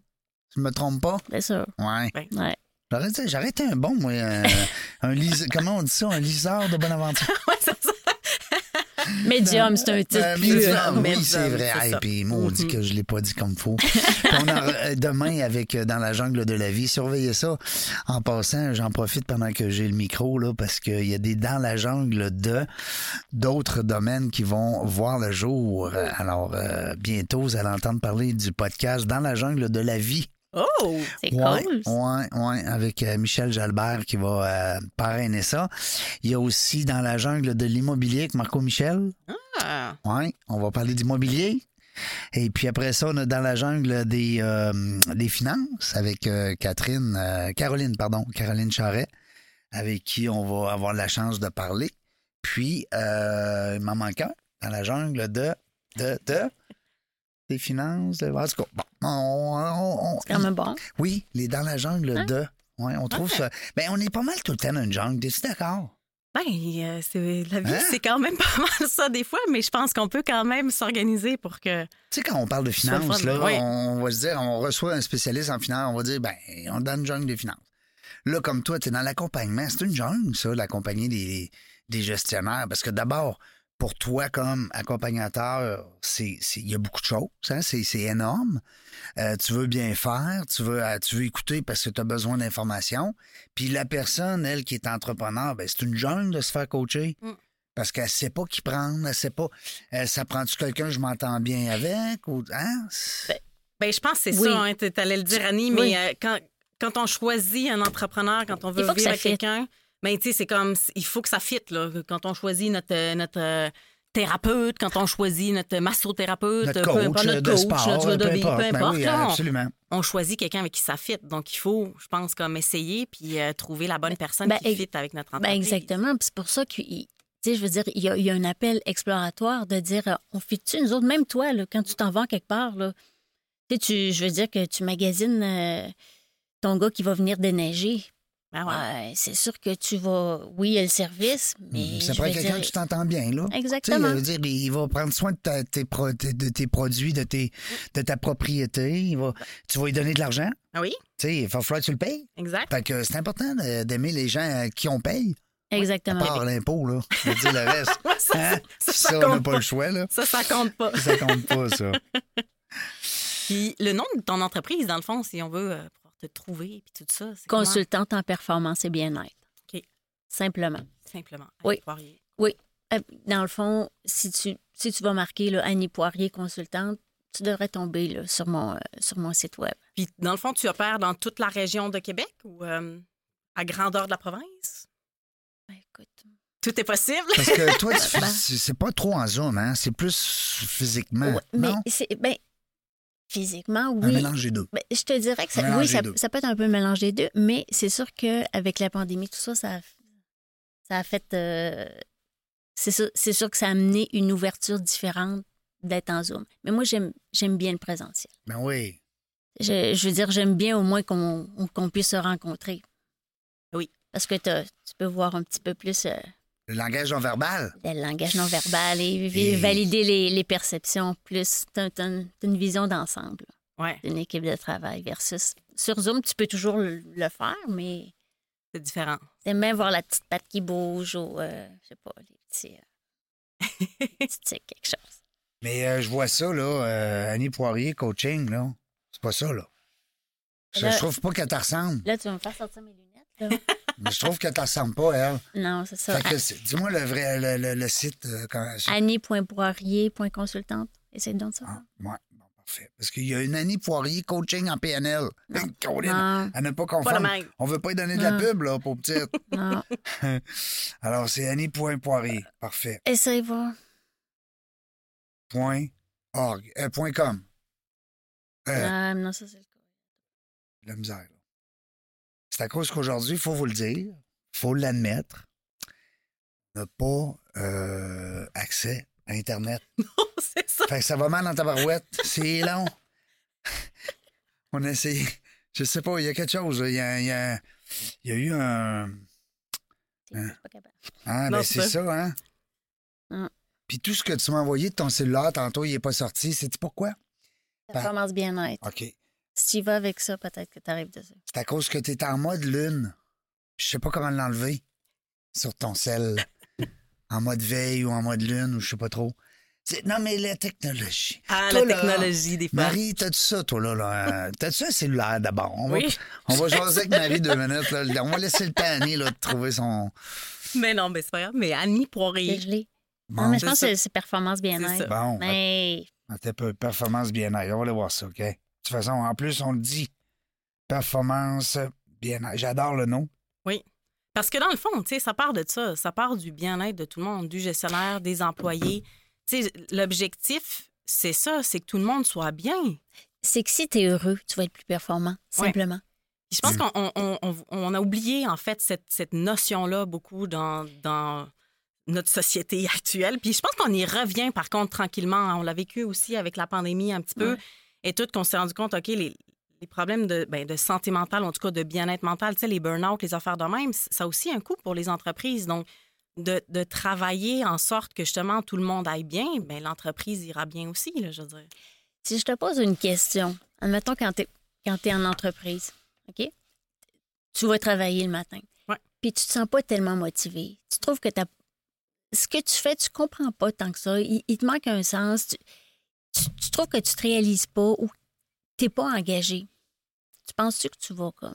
Je me trompe pas? C'est sûr. Ouais. Ouais. J'aurais été- J'aurais été un bon, moi. Un, un lis- Comment on dit ça? Un liseur de bonne aventure. Ouais, c'est ça. Médium, c'est un titre Euh, plus. médium, euh, oui, c'est vrai. Hey, ça. puis maudit que je l'ai pas dit comme faut. Puis on a, euh, demain, avec euh, Dans la jungle de la vie, surveillez ça. En passant, j'en profite pendant que j'ai le micro, là, parce qu'il y a des Dans la jungle de d'autres domaines qui vont voir le jour. Alors, euh, bientôt, vous allez entendre parler du podcast Dans la jungle de la vie Oh! C'est Ouais, cool. ouais, ouais, avec euh, Michel Jalbert qui va euh, parrainer ça. Il y a aussi dans la jungle de l'immobilier avec Marco Michel. Ah, Ouais, on va parler d'immobilier. Et puis après ça, on a dans la jungle des, euh, des finances avec euh, Catherine, euh, Caroline, pardon, Caroline Charret, avec qui on va avoir la chance de parler. Puis, euh, il m'en manque un dans la jungle de, de, de, des finances. De, en tout cas, bon, on- on- on- C'est quand même bon. oui, les dans la jungle de. Ouais, on trouve ça. Ben, on est pas mal tout le temps dans une jungle. Es-tu d'accord? ben, euh, c'est, la vie, Hein? c'est quand même pas mal ça des fois, mais je pense qu'on peut quand même s'organiser pour que. Tu sais, quand on parle de finances, fun, là, oui. on va se dire, on reçoit un spécialiste en finance, on va dire, ben, on dans une jungle des finances. Là, comme toi, tu es dans l'accompagnement. C'est une jungle, ça, d'accompagner des, des gestionnaires. Parce que d'abord, pour toi, comme accompagnateur, c'est, il y a beaucoup de choses. Hein? C'est, c'est énorme. Euh, tu veux bien faire, tu veux, euh, tu veux écouter parce que tu as besoin d'informations. Puis la personne, elle, qui est entrepreneur, ben, c'est une jungle de se faire coacher. Mm. Parce qu'elle sait pas qui prendre, elle sait pas. euh, ça prend-tu quelqu'un que je m'entends bien avec? Ou, hein? Ben, je pense que c'est Oui. ça, hein, tu allais le dire, Annie, mais Oui. euh, quand, quand on choisit un entrepreneur, quand on veut que vivre ça avec quelqu'un, ben, tu sais, c'est comme, il faut que ça fitte, là. Quand on choisit notre, notre euh, thérapeute, quand on choisit notre massothérapeute, Notre peu coach, importe, notre de coach, sport, notre peu de vie, peu importe. Ben importe, oui, là, absolument. on, choisit quelqu'un avec qui ça fitte. Donc, il faut, je pense, comme essayer puis euh, trouver la bonne personne ben, qui ex- fitte avec notre Ben entreprise. exactement. Puis C'est pour ça que, tu sais, je veux dire, il y, a, il y a un appel exploratoire de dire, euh, on fit-tu, nous autres, même toi, là, quand tu t'en vas quelque part, là, tu sais, tu- je veux dire que tu magasines euh, ton gars qui va venir déneiger. Ben ouais. Ouais, c'est sûr que tu vas, oui, il y a le service, mais. Ça prend quelqu'un dire- que tu t'entends bien, là. Tu sais, Exactement. je veux dire, il va prendre soin de, ta- tes, pro- de- de tes produits, de, tes, de ta propriété. Il va, tu vas lui donner de l'argent. Ah oui, Tu sais, il va falloir que tu le payes. exact. Fait que c'est important d'aimer les gens à qui on paye. À Exactement. part l'impôt, là. Je veux dire le reste. Ouais, ça, Hein? ça, ça, Ça, on n'a pas pas. le choix, là. Ça, ça compte pas. Ça compte pas, ça. Puis le nom de ton entreprise, dans le fond, si on veut euh, te trouver puis tout ça, comment? Consultante en performance et bien-être. OK. Simplement. Simplement. Oui. Annie Poirier. Euh, Dans le fond, si tu, si tu vas marquer là, Annie Poirier, consultante, tu devrais tomber là, sur, mon, euh, sur mon site web. Puis dans le fond, tu opères dans toute la région de Québec ou euh, à grandeur de la province? Ben, écoute, Tout est possible. Parce que toi, Ben. c'est pas trop en zoom, hein? C'est plus physiquement. ouais, mais non? c'est ben, physiquement, Un oui. mélange des deux. Ben, je te dirais que ça, Mélange oui, des ça, deux. ça peut être un peu le mélange des deux, mais c'est sûr qu'avec la pandémie, tout ça, ça a, ça a fait. euh, c'est sûr, c'est sûr que ça a amené une ouverture différente d'être en Zoom. Mais moi, j'aime j'aime bien le présentiel. Ben oui. Je, je veux dire, j'aime bien au moins qu'on qu'on puisse se rencontrer. Oui. Parce que tu peux voir un petit peu plus euh, Le langage non verbal. le langage non verbal et, Et- valider les, les perceptions plus. T'as t'as une, vision d'ensemble Ouais, d'une équipe de travail versus. Sur Zoom, tu peux toujours le, le faire, mais c'est différent. t'aimes bien voir la petite patte qui bouge ou, euh, je sais pas, les petits. euh, petits tics, quelque chose. Mais euh, je vois ça, là, euh, Annie Poirier, coaching, là. C'est pas ça, là. Je, Là- je trouve pas qu'elle te ressemble. Là, tu vas me faire sortir mes lunettes. Mais je trouve qu'elle te ressemble pas, elle. non, c'est ça. Dis-moi le vrai, le, le- le site. euh, quand-. Essaye donc ça. Ah, ouais, bon, parfait. Parce qu'il y a une Annie Poirier coaching en PNL. Hein, Non, à ne pas confondre. On veut pas lui donner de la pub, là, pour petite. non. Alors, c'est Annie.poirier. Parfait. Essaye voir. Point org. Euh, point com. Euh, Ah, non, ça, c'est le cas. la misère. C'est à cause qu'aujourd'hui, il faut vous le dire, il faut l'admettre, on n'a pas euh, accès à Internet. c'est ça. Fait que ça va mal dans ta barouette. C'est long. On a essayé. Je sais pas, il y a quelque chose. Il y a, il y a- il y a eu un. C'est Hein? Ah, Non, ben c'est c'est ça. hein? Hum. Puis tout ce que tu m'as envoyé de ton cellulaire tantôt, il n'est pas sorti. C'est-tu pourquoi? Performance bien-être. OK. Si tu vas avec ça, peut-être que tu arrives dessus. C'est à cause que tu es en mode lune. Je sais pas comment l'enlever sur ton sel. en mode veille ou en mode lune ou je sais pas trop. Non, mais la technologie. Ah, Toi, la là, technologie, des fois. Marie, t'as-tu ça, toi, là? là? T'as-tu un cellulaire d'abord? On va, Oui. on va jaser avec Marie deux minutes. Là. On va laisser le temps à Annie là, de trouver son. Mais non, mais c'est pas grave. Mais Annie Poirier. gelé. Bon, Non, mais je c'est pense ça. que c'est performance C'est bien-être. ça. bon Mais attends un peu. Performance bien-être. On va aller voir ça, OK? De toute façon, en plus, on le dit. performance, bien J'adore le nom. Oui. Parce que dans le fond, tu sais, ça part de ça. Ça part du bien-être de tout le monde, du gestionnaire, des employés. Tu sais, l'objectif, c'est ça, c'est que tout le monde soit bien. C'est que si tu es heureux, tu vas être plus performant, simplement. Je pense qu'on a oublié, en fait, cette, cette notion-là beaucoup dans, dans notre société actuelle. Puis je pense qu'on y revient, par contre, tranquillement. On l'a vécu aussi avec la pandémie un petit peu. Et tout, qu'on s'est rendu compte, OK, les, les problèmes de, ben, de, santé mentale, en tout cas de bien-être mental, tu sais, les burn-out, les affaires de même, ça a aussi un coût pour les entreprises. Donc, de, de, travailler en sorte que justement tout le monde aille bien, ben, l'entreprise ira bien aussi, là, je veux dire. Si je te pose une question, admettons quand tu es, es, en entreprise, OK? Tu vas travailler le matin. Ouais. Puis tu te sens pas tellement motivé. Tu trouves que as... ce que tu fais, tu comprends pas tant que ça. Il, te manque un sens. Tu, trouves que tu te réalises pas ou tu n'es pas engagé? Tu penses-tu que tu vas comme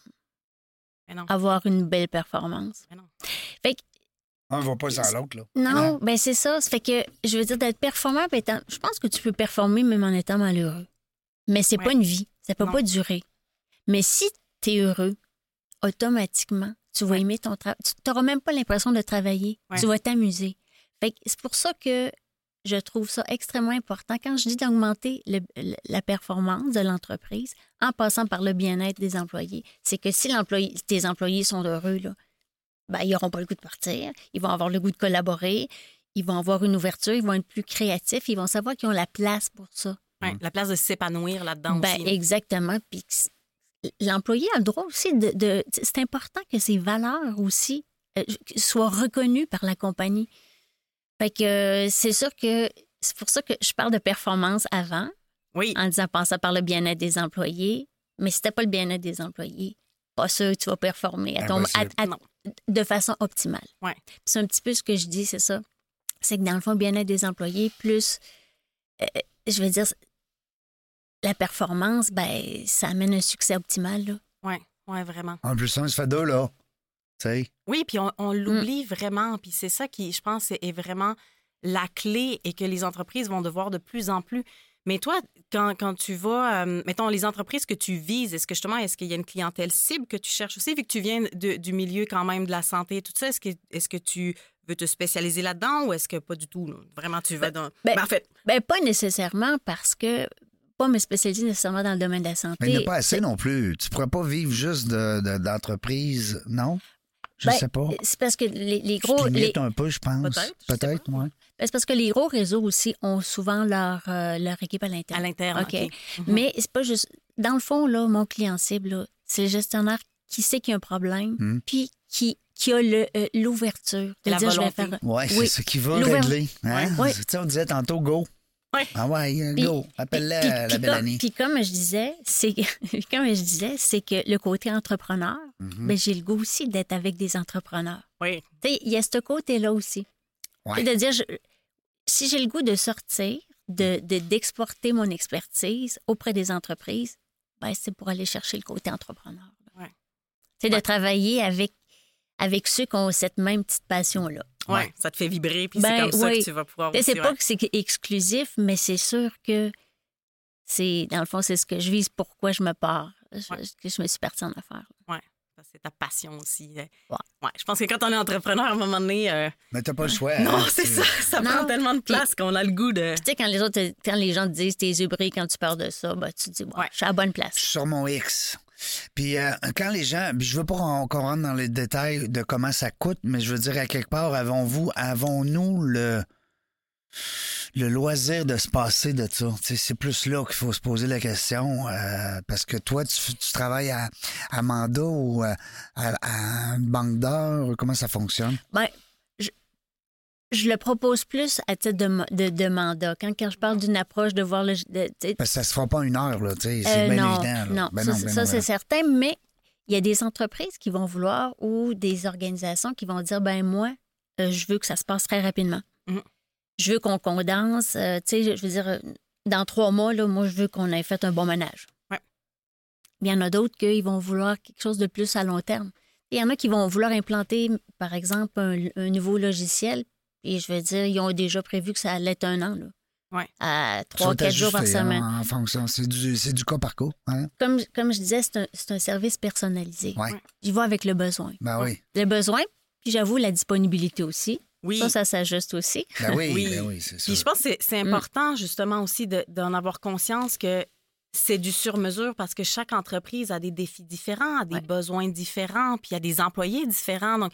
avoir une belle performance? Mais non. Fait que on ne va pas sans l'autre, là. Non, ben c'est ça. Ça fait que, je veux dire, d'être performant, je pense que tu peux performer même en étant malheureux. Mais c'est pas une vie. Ça peut pas durer. Mais si tu es heureux, automatiquement, tu vas aimer ton travail. Tu n'auras même pas l'impression de travailler. Tu vas t'amuser. Fait que c'est pour ça que je trouve ça extrêmement important. Quand je dis d'augmenter la performance de l'entreprise en passant par le bien-être des employés, c'est que si tes employés sont heureux, là, ben, ils n'auront pas le goût de partir, ils vont avoir le goût de collaborer, ils vont avoir une ouverture, ils vont être plus créatifs, ils vont savoir qu'ils ont la place pour ça. la place de s'épanouir là-dedans ben, Exactement. Puis l'employé a le droit aussi de... c'est important que ses valeurs aussi euh, soient reconnues par la compagnie. Fait que euh, c'est sûr que c'est pour ça que je parle de performance avant. Oui. En disant penser par le bien-être des employés. Mais si c'était pas le bien-être des employés, pas sûr que tu vas performer à ton, de façon optimale. Ouais. C'est un petit peu ce que je dis, c'est ça. C'est que dans le fond, bien-être des employés, plus, euh, je veux dire, la performance, ben, ça amène un succès optimal. Là. Oui, ouais, vraiment. En plus, ça se fait deux, là. Oui, puis on, l'oublie mm. vraiment. Puis c'est ça qui, je pense, est vraiment la clé et que les entreprises vont devoir de plus en plus mais toi, quand, quand tu vas, euh, mettons, les entreprises que tu vises, est-ce que justement, est-ce qu'il y a une clientèle cible que tu cherches aussi, vu que tu viens du milieu quand même de la santé et tout ça? Est-ce que, est que tu veux te spécialiser là-dedans ou est-ce que pas du tout? Vraiment, tu vas dans. Ben, ben, en fait. Ben, pas nécessairement parce que pas me spécialiser nécessairement dans le domaine de la santé. Mais il n'y a pas assez non plus. Tu pourrais pas vivre juste d'entreprise, de, non? Je ben, sais pas. C'est parce que les, les gros. Les... un peu, je pense. Peut-être. Peut-être, oui. Ben, c'est parce que les gros réseaux aussi ont souvent leur, euh, leur équipe à l'intérieur. À l'intérieur, OK. Mhm. Mais c'est pas juste. Dans le fond, là, mon client cible, c'est le gestionnaire qui sait qu'il y a un problème, hmm. puis qui, qui a euh, l'ouverture de dire je vais faire. Ouais, c'est ce qui va régler. Hein? Ouais. On disait tantôt go. Ah ouais, go, appelle-la la belle année. Puis comme je disais, c'est comme je disais, c'est que le côté entrepreneur, mais mhm. ben, j'ai le goût aussi d'être avec des entrepreneurs. Oui. il y a ce côté-là aussi. Ouais. de dire, si j'ai le goût de sortir, de d'exporter mon expertise auprès des entreprises, ben, c'est pour aller chercher le côté entrepreneur. Ouais. C'est de travailler avec avec ceux qui ont cette même petite passion-là. Oui, ça te fait vibrer, puis c'est ben comme ça que tu vas pouvoir C'est pas que c'est exclusif, mais c'est sûr que c'est, dans le fond, c'est ce que je vise, pourquoi je me pars, que je me suis partie en affaires. Oui, c'est ta passion aussi. Euh. Ouais. Je pense que quand on est entrepreneur, à un moment donné... Euh... Mais t'as pas le choix. Non, hein, c'est ça. Ça prend tellement de place qu'on a le goût de... Tu sais, quand les, autres, quand les gens te disent « t'es yeux quand tu parles de ça, ben, tu te dis ouais, « je suis à la bonne place ». Sur mon X. Puis euh, quand les gens, je veux pas qu'on rentre dans les détails de comment ça coûte, mais je veux dire à quelque part, avons-vous, avons-nous le le loisir de se passer de ça? C'est plus là qu'il faut se poser la question. Euh, parce que toi, tu, travailles à, à, ou euh, à, à, une banque d'heures. Comment ça fonctionne? Ben, je le propose plus à titre de, de, mandat. Quand, quand je parle d'une approche de voir le. Parce que ça se fera pas une heure, là, c'est euh, bien évident. Non, ben ça, ça ben c'est certain, mais il y a des entreprises qui vont vouloir ou des organisations qui vont dire ben moi, euh, je veux que ça se passe très rapidement. Mm-hmm. Je veux qu'on condense. Euh, tu sais, je veux dire, dans trois mois, là, moi, je veux qu'on ait fait un bon ménage. Ouais. Il y en a d'autres qui vont vouloir quelque chose de plus à long terme. Il y en a qui vont vouloir implanter, par exemple, un nouveau logiciel et je veux dire, ils ont déjà prévu que ça allait être un an. Là. Ouais. à Tu trois, vas quatre jours par t'ajuster, semaine. hein, En, fonction. C'est du, c'est du cas par cas. Hein? Comme, comme je disais, c'est un, c'est un service personnalisé. Ouais. J'y vais avec le besoin. Ben oui. Le besoin, puis j'avoue la disponibilité aussi. Oui. Ça, ça s'ajuste aussi. Ben oui, Oui. ben oui, c'est ça. Puis je pense que c'est- c'est important justement aussi de- d'en avoir conscience que c'est du sur-mesure parce que chaque entreprise a des défis différents, a des Ouais. besoins différents, puis il y a des employés différents. Donc,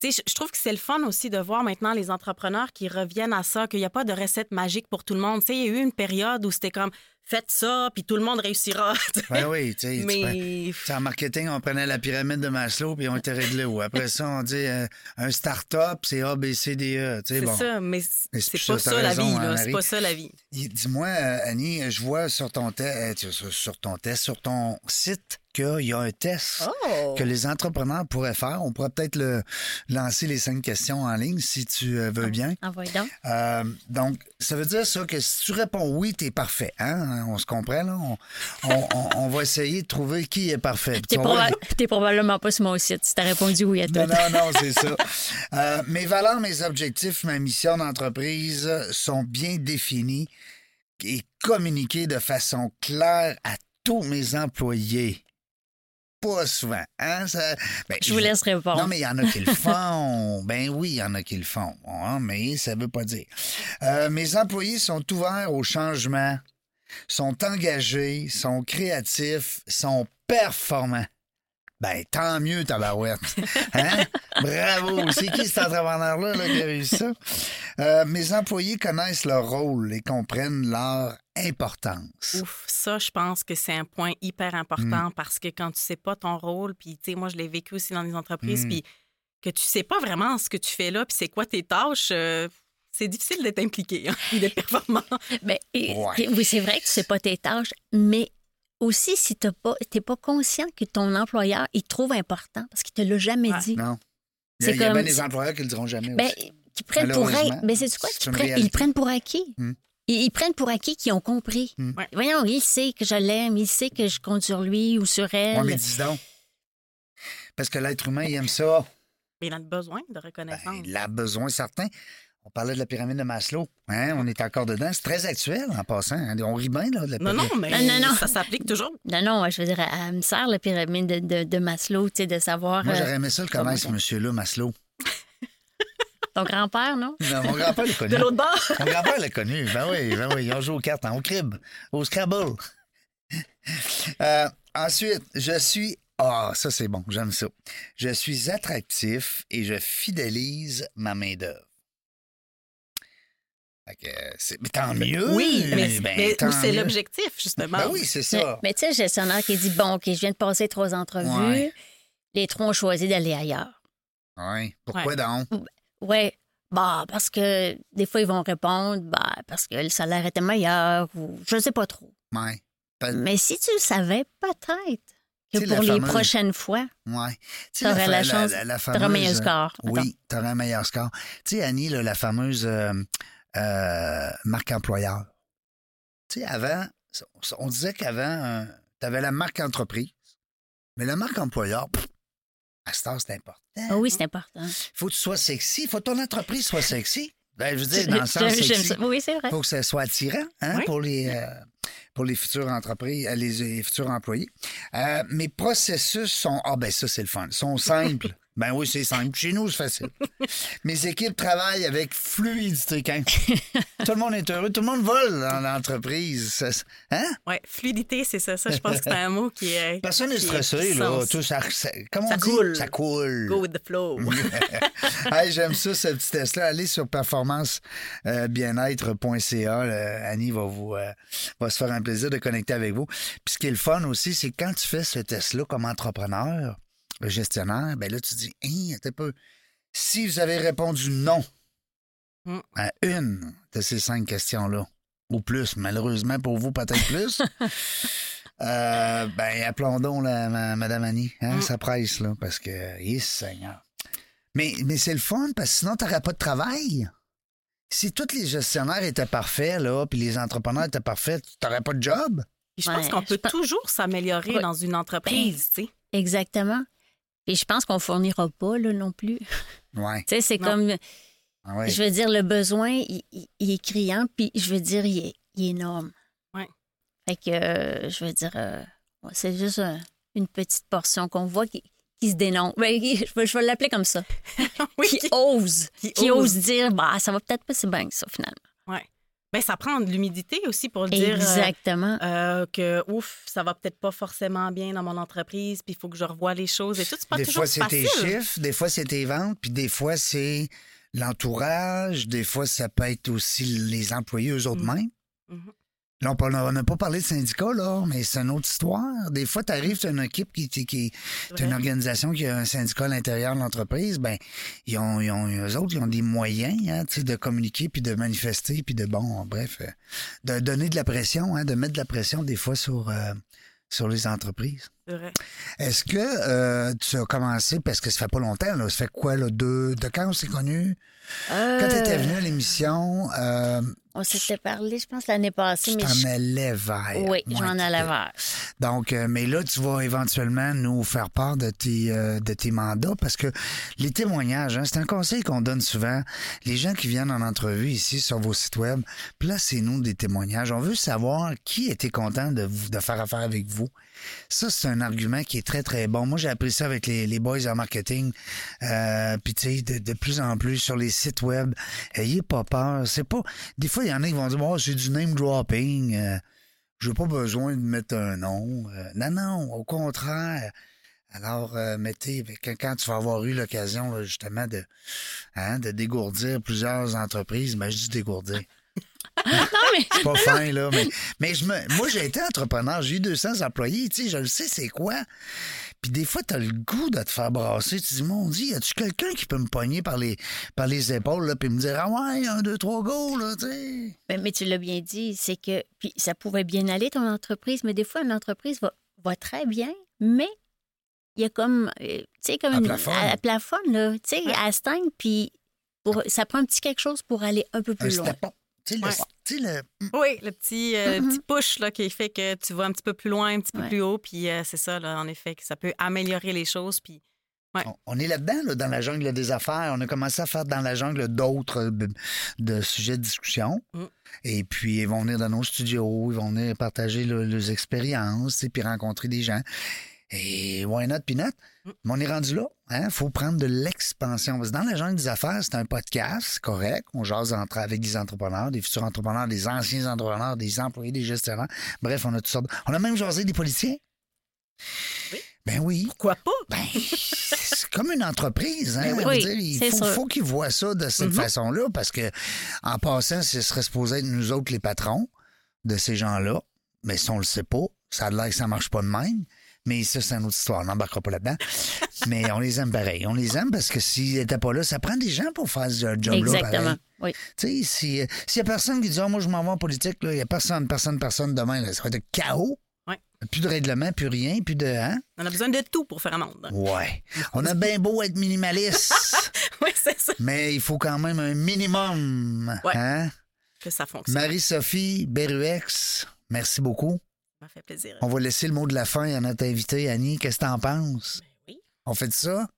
tu sais, je- trouve que c'est le fun aussi de voir maintenant les entrepreneurs qui reviennent à ça, qu'il n'y a pas de recette magique pour tout le monde. Tu sais, il y a eu une période où c'était comme faites ça, puis tout le monde réussira. Ben oui, Mais Tu En marketing, on prenait la pyramide de Maslow puis on était réglé où? Après ça, on dit euh, un start-up, c'est A, B, C, D, E. C'est bon. ça, mais c'est pas ça, la raison, vie, hein. C'est pas ça la vie. Dis-moi, euh, Annie, je vois sur ton, te- euh, sur ton test, sur ton site, qu'il y a un test Oh! que les entrepreneurs pourraient faire. On pourrait peut-être le, lancer les cinq questions en ligne si tu euh, veux bien. Envoyez donc. Euh, donc, ça veut dire ça que si tu réponds oui, t'es parfait. Hein? On se comprend, là? On, on- on- on va essayer de trouver qui est parfait. T'es Tu proba- t'es probablement pas sur mon site si t'as répondu oui à tout. Non, non, non, c'est ça. Euh, mes valeurs, mes objectifs, ma mission d'entreprise sont bien définis et communiqués de façon claire à tous mes employés. Pas souvent, hein? Ça- ben, Je vous laisse répondre. Non, mais il y en a qui le font. ben oui, il y en a qui le font. hein, mais ça veut pas dire. Euh, mes employés sont ouverts au changement, sont engagés, sont créatifs, sont performants. Ben, tant mieux, tabarouette. Hein? Bravo! C'est qui cet entrepreneur-là là, qui a réussi ça? Euh, mes employés connaissent leur rôle et comprennent leur importance. Ouf, ça, je pense que c'est un point hyper Mm. important parce que quand tu sais pas ton rôle, puis tu sais, moi, je l'ai vécu aussi dans les entreprises, Mm. puis que tu sais pas vraiment ce que tu fais là, puis c'est quoi tes tâches, euh, c'est difficile d'être impliqué, hein, d'être performant. Ben, et- Ouais. et oui, c'est vrai que tu sais pas tes tâches, mais aussi si tu n'es pas conscient que ton employeur, il trouve important parce qu'il te l'a jamais Ouais. dit. Non. Il y a, C'est il y a bien comme- des employeurs qui le diront jamais Ben, aussi. qu'ils prennent pour acquis. Ben, c'est quoi? une prennent- ils prennent pour acquis. Hmm. Ils, ils prennent pour acquis qu'ils ont compris. Hmm. Ouais. Voyons, il sait que je l'aime, il sait que je compte sur lui ou sur elle. Ouais, mais dis donc. Parce que l'être humain, il aime ça. Mais il a besoin de Ben, reconnaissance. il a besoin certain. On parlait de la pyramide de Maslow. Hein? On est encore dedans. C'est très actuel en passant. hein? On rit bien là, de la non, pyramide. non, mais Non, non, non. ça s'applique toujours. Non, non, je veux dire, elle me sert la pyramide de, de, de Maslow, tu sais, de savoir. Moi, euh, j'aurais aimé ça le connaître, ce monsieur-là, Maslow. Ton grand-père, non? Non, mon grand-père l'a connu. De l'autre bord? Mon grand-père l'a connu. Ben oui, ben oui. Ils ont joué aux cartes, hein, au crib, au Scrabble. Euh, ensuite, je suis. Ah, ça, c'est bon. J'aime ça. Je suis attractif et je fidélise ma main-d'œuvre. Mais tant mieux. Oui, mais, Ben, mais c'est l'objectif, justement? Ben oui, c'est ça. mais tu sais, le gestionnaire qui dit Bon, OK, je viens de passer trois entrevues, Ouais. les trois ont choisi d'aller ailleurs. Oui. Pourquoi Ouais. donc? Ouais. Bah, parce que des fois, ils vont répondre bah, parce que le salaire était meilleur ou je sais pas trop. Ouais. Mais si tu le savais, peut-être que la pour les fameuse- prochaines fois, Ouais. Tu sais, T'aurais fa- la chance- la tu auras un meilleur score. Attends. Oui, tu aurais un meilleur score. Tu sais, Annie, là, la fameuse euh, euh, marque employeur. Tu sais, avant, on disait qu'avant, tu avais la marque entreprise, mais la marque employeur, pff, à cette heure, c'est important. Ah oui, c'est important. Il faut que tu sois sexy, il faut que ton entreprise soit sexy. Ben, je veux dire, dans le sens sexy. ça. Oui, c'est vrai. faut que ça soit attirant hein, Oui. pour les euh, pour les futures entreprises, euh, les, les futurs employés. Euh, mes processus sont ah ben ça c'est le fun, sont simples. Ben oui c'est simple. Chez nous c'est facile. Mes équipes travaillent avec fluidité. Quand tout le monde est heureux, tout le monde vole dans l'entreprise. Hein? Ouais, fluidité, c'est ça. Ça, je pense que c'est un mot qui est. Personne n'est stressé là. Tout ça, ça- comment on Ça dit? coule. Ça coule. Go with the flow. Hey, J'aime ça, ce petit test-là. Allez sur performance-bien-être.ca. Euh, Annie va vous euh, va se faire un plaisir de connecter avec vous. Puis ce qui est le fun aussi, c'est quand tu fais ce test-là comme entrepreneur, gestionnaire, ben là, tu dis, hein, attends un peu. Si vous avez répondu non Mm. à une de ces cinq questions-là, ou plus, malheureusement pour vous, peut-être plus, euh, ben appelons donc la, ma- Madame Annie. Hein, Mm. Ça presse, là, parce que, yes, Seigneur. Mais, mais c'est le fun, parce que sinon, tu n'aurais pas de travail. Si tous les gestionnaires étaient parfaits, là, puis les entrepreneurs étaient parfaits, tu n'aurais pas de job. Puis je pense qu'on peut toujours s'améliorer Ouais. dans une entreprise, tu sais. Exactement. Et je pense qu'on fournira pas là non plus. Ouais. Tu sais, c'est comme Ah ouais. Je veux dire, le besoin, il, il- il est criant, puis je veux dire, il est, il est énorme. Ouais. Fait que, euh, je veux dire, euh, c'est juste un- une petite portion qu'on voit qui, qui se dénonce. Ben, qui- je vais, je vais l'appeler comme ça. oui, qui qui- ose. qui Qui, ose. ose dire, bah, ça va peut-être pas si bien que ça, finalement. ouais. Ben, ça prend de l'humidité aussi pour dire euh, Exactement. euh, que, ouf, ça va peut-être pas forcément bien dans mon entreprise, puis il faut que je revoie les choses et tout. C'est pas Des toujours fois, c'est tes chiffres, des fois, c'est tes ventes, puis des fois, c'est l'entourage, des fois, ça peut être aussi les employés eux-mêmes. Mhm. Là, on n'a pas parlé de syndicat, là, mais c'est une autre histoire. Des fois, tu arrives, tu as une équipe qui, qui, qui une organisation qui a un syndicat à l'intérieur de l'entreprise, ben ils ont, ils ont, eux autres, ils ont des moyens hein, de communiquer, puis de manifester, puis de, bon, bref, euh, de donner de la pression, hein, de mettre de la pression des fois sur, euh, sur les entreprises. Est-ce que euh, tu as commencé, parce que ça fait pas longtemps, là, ça fait quoi, là, deux, de quand on s'est connus? Quand tu étais Euh, venu à l'émission, euh, On s'était parlé, je pense, l'année passée, tu mais t'en je- allais vers. Oui, j'en allais vers. Donc, euh, mais là, tu vas éventuellement nous faire part de tes, euh, de tes mandats parce que les témoignages, hein, c'est un conseil qu'on donne souvent. Les gens qui viennent en entrevue ici sur vos sites web, placez-nous des témoignages. On veut savoir qui était content de, vous, de faire affaire avec vous. Ça, c'est un argument qui est très, très bon. Moi, j'ai appris ça avec les, les boys en marketing. Puis, tu sais, de, de plus en plus sur les sites web, ayez pas peur. C'est pas... Des fois, il y en a qui vont dire, oh, c'est du name dropping. Euh, j'ai pas besoin de mettre un nom. Euh, non, non, au contraire. Alors, euh, mettez, quand, tu vas avoir eu l'occasion, justement, de, hein, de dégourdir plusieurs entreprises, ben, je dis dégourdir. C'est pas fin, là, mais, mais je me, moi, j'ai été entrepreneur, j'ai eu 200 employés, tu sais, je le sais, c'est quoi. Puis des fois, t'as le goût de te faire brasser. Tu dis, mon Dieu, y a-tu quelqu'un qui peut me pogner par les, par les épaules, là, puis me dire, ah ouais, un, deux, trois go, là, tu sais? Mais tu l'as bien dit, c'est que puis ça pouvait bien aller ton entreprise, mais des fois une entreprise va, va très bien, mais il y a comme euh, tu sais comme Elle une plafonne. elle plafonne là, tu sais, elle stagne puis pour, ça prend un petit quelque chose pour aller un peu Un plus loin. Tu sais, le- Ouais. le, Oui, le petit, euh, Mhm. petit push là, qui fait que tu vas un petit peu plus loin, un petit peu Ouais. plus haut. Puis euh, c'est ça, là, en effet, que ça peut améliorer les choses. Puis On- On est là-dedans, là, dans la jungle des affaires. On a commencé à faire dans la jungle d'autres euh, de, de sujets de discussion. Mm. Et puis, ils vont venir dans nos studios, ils vont venir partager le- leurs expériences, et puis rencontrer des gens. Et why not, not? Mm. Mais on est rendu là. Il faut prendre de l'expansion. Parce que dans la jungle des affaires, c'est un podcast, c'est correct. On jase entre, avec des entrepreneurs, des futurs entrepreneurs, des anciens entrepreneurs, des employés, des gestionnaires. Bref, on a toutes sortes. On a même jasé des policiers. Oui. Ben oui. pourquoi pas? Ben, c'est comme une entreprise. Hein? Ben oui, dire, il faut, qu'ils voient ça de cette Mhm. façon-là parce que, en passant, ce serait supposé être nous autres les patrons de ces gens-là. Mais si on le sait pas, ça a l'air que ça marche pas de même. Mais ça, c'est une autre histoire. On n'embarquera pas là-dedans. Mais on les aime pareil. On les aime parce que s'ils n'étaient pas là, ça prend des gens pour faire ce job-là. Exactement. pareil. Oui. Tu sais, euh, s'il y a personne qui dit Ah, moi, je m'en vais en politique, là, il y a personne, personne, personne demain, là, ça va être chaos. Ouais. Plus de règlement, plus rien, plus de. Hein? On a besoin de tout pour faire un monde. Ouais. On a bien beau être minimaliste, oui, c'est ça. mais il faut quand même un minimum. Ouais. Hein? Que ça fonctionne. Marie-Sophie Beruex, merci beaucoup. Ça m'a fait plaisir. On va laisser le mot de la fin à notre invité, Annie. Qu'est-ce que t'en penses? Ben oui. On fait ça?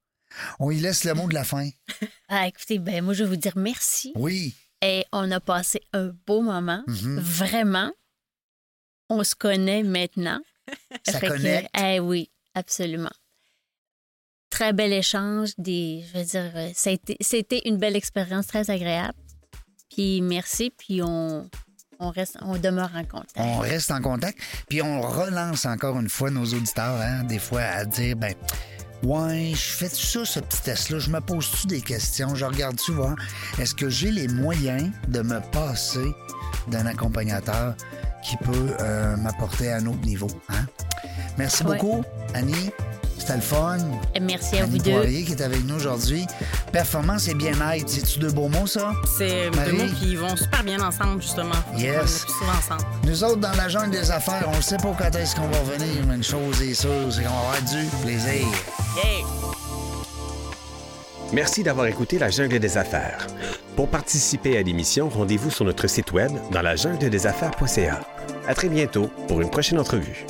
On y laisse le mot de la fin. Ah, écoutez, ben moi je vais vous dire merci Oui. et on a passé un beau moment, Mhm. vraiment. On se connaît maintenant. Ça Fait que, connecte. eh oui, absolument. Très bel échange, des, je veux dire, euh, c'était une belle expérience très agréable. Puis merci, puis on, on reste, on demeure en contact. On reste en contact. Puis on relance encore une fois nos auditeurs, hein, des fois, à dire, ben, ouais, je fais ça, ce petit test-là, je me pose-tu des questions, je regarde-tu voir, est-ce que j'ai les moyens de me passer d'un accompagnateur qui peut euh, m'apporter à un autre niveau, hein? Merci Ouais. beaucoup, Annie. C'était le fun. Merci à Annie vous deux. Poirier qui est avec nous aujourd'hui. Performance et bien-être, c'est-tu deux beaux mots, ça? C'est deux mots qui vont super bien ensemble, justement. Yes. On est plus souvent ensemble. Nous autres, dans la jungle des affaires, on ne sait pas quand est-ce qu'on va revenir, mais une chose est sûre, c'est qu'on va avoir du plaisir. Yeah! Merci d'avoir écouté La Jungle des Affaires. Pour participer à l'émission, rendez-vous sur notre site web dans la jungle des affaires.ca. À très bientôt pour une prochaine entrevue.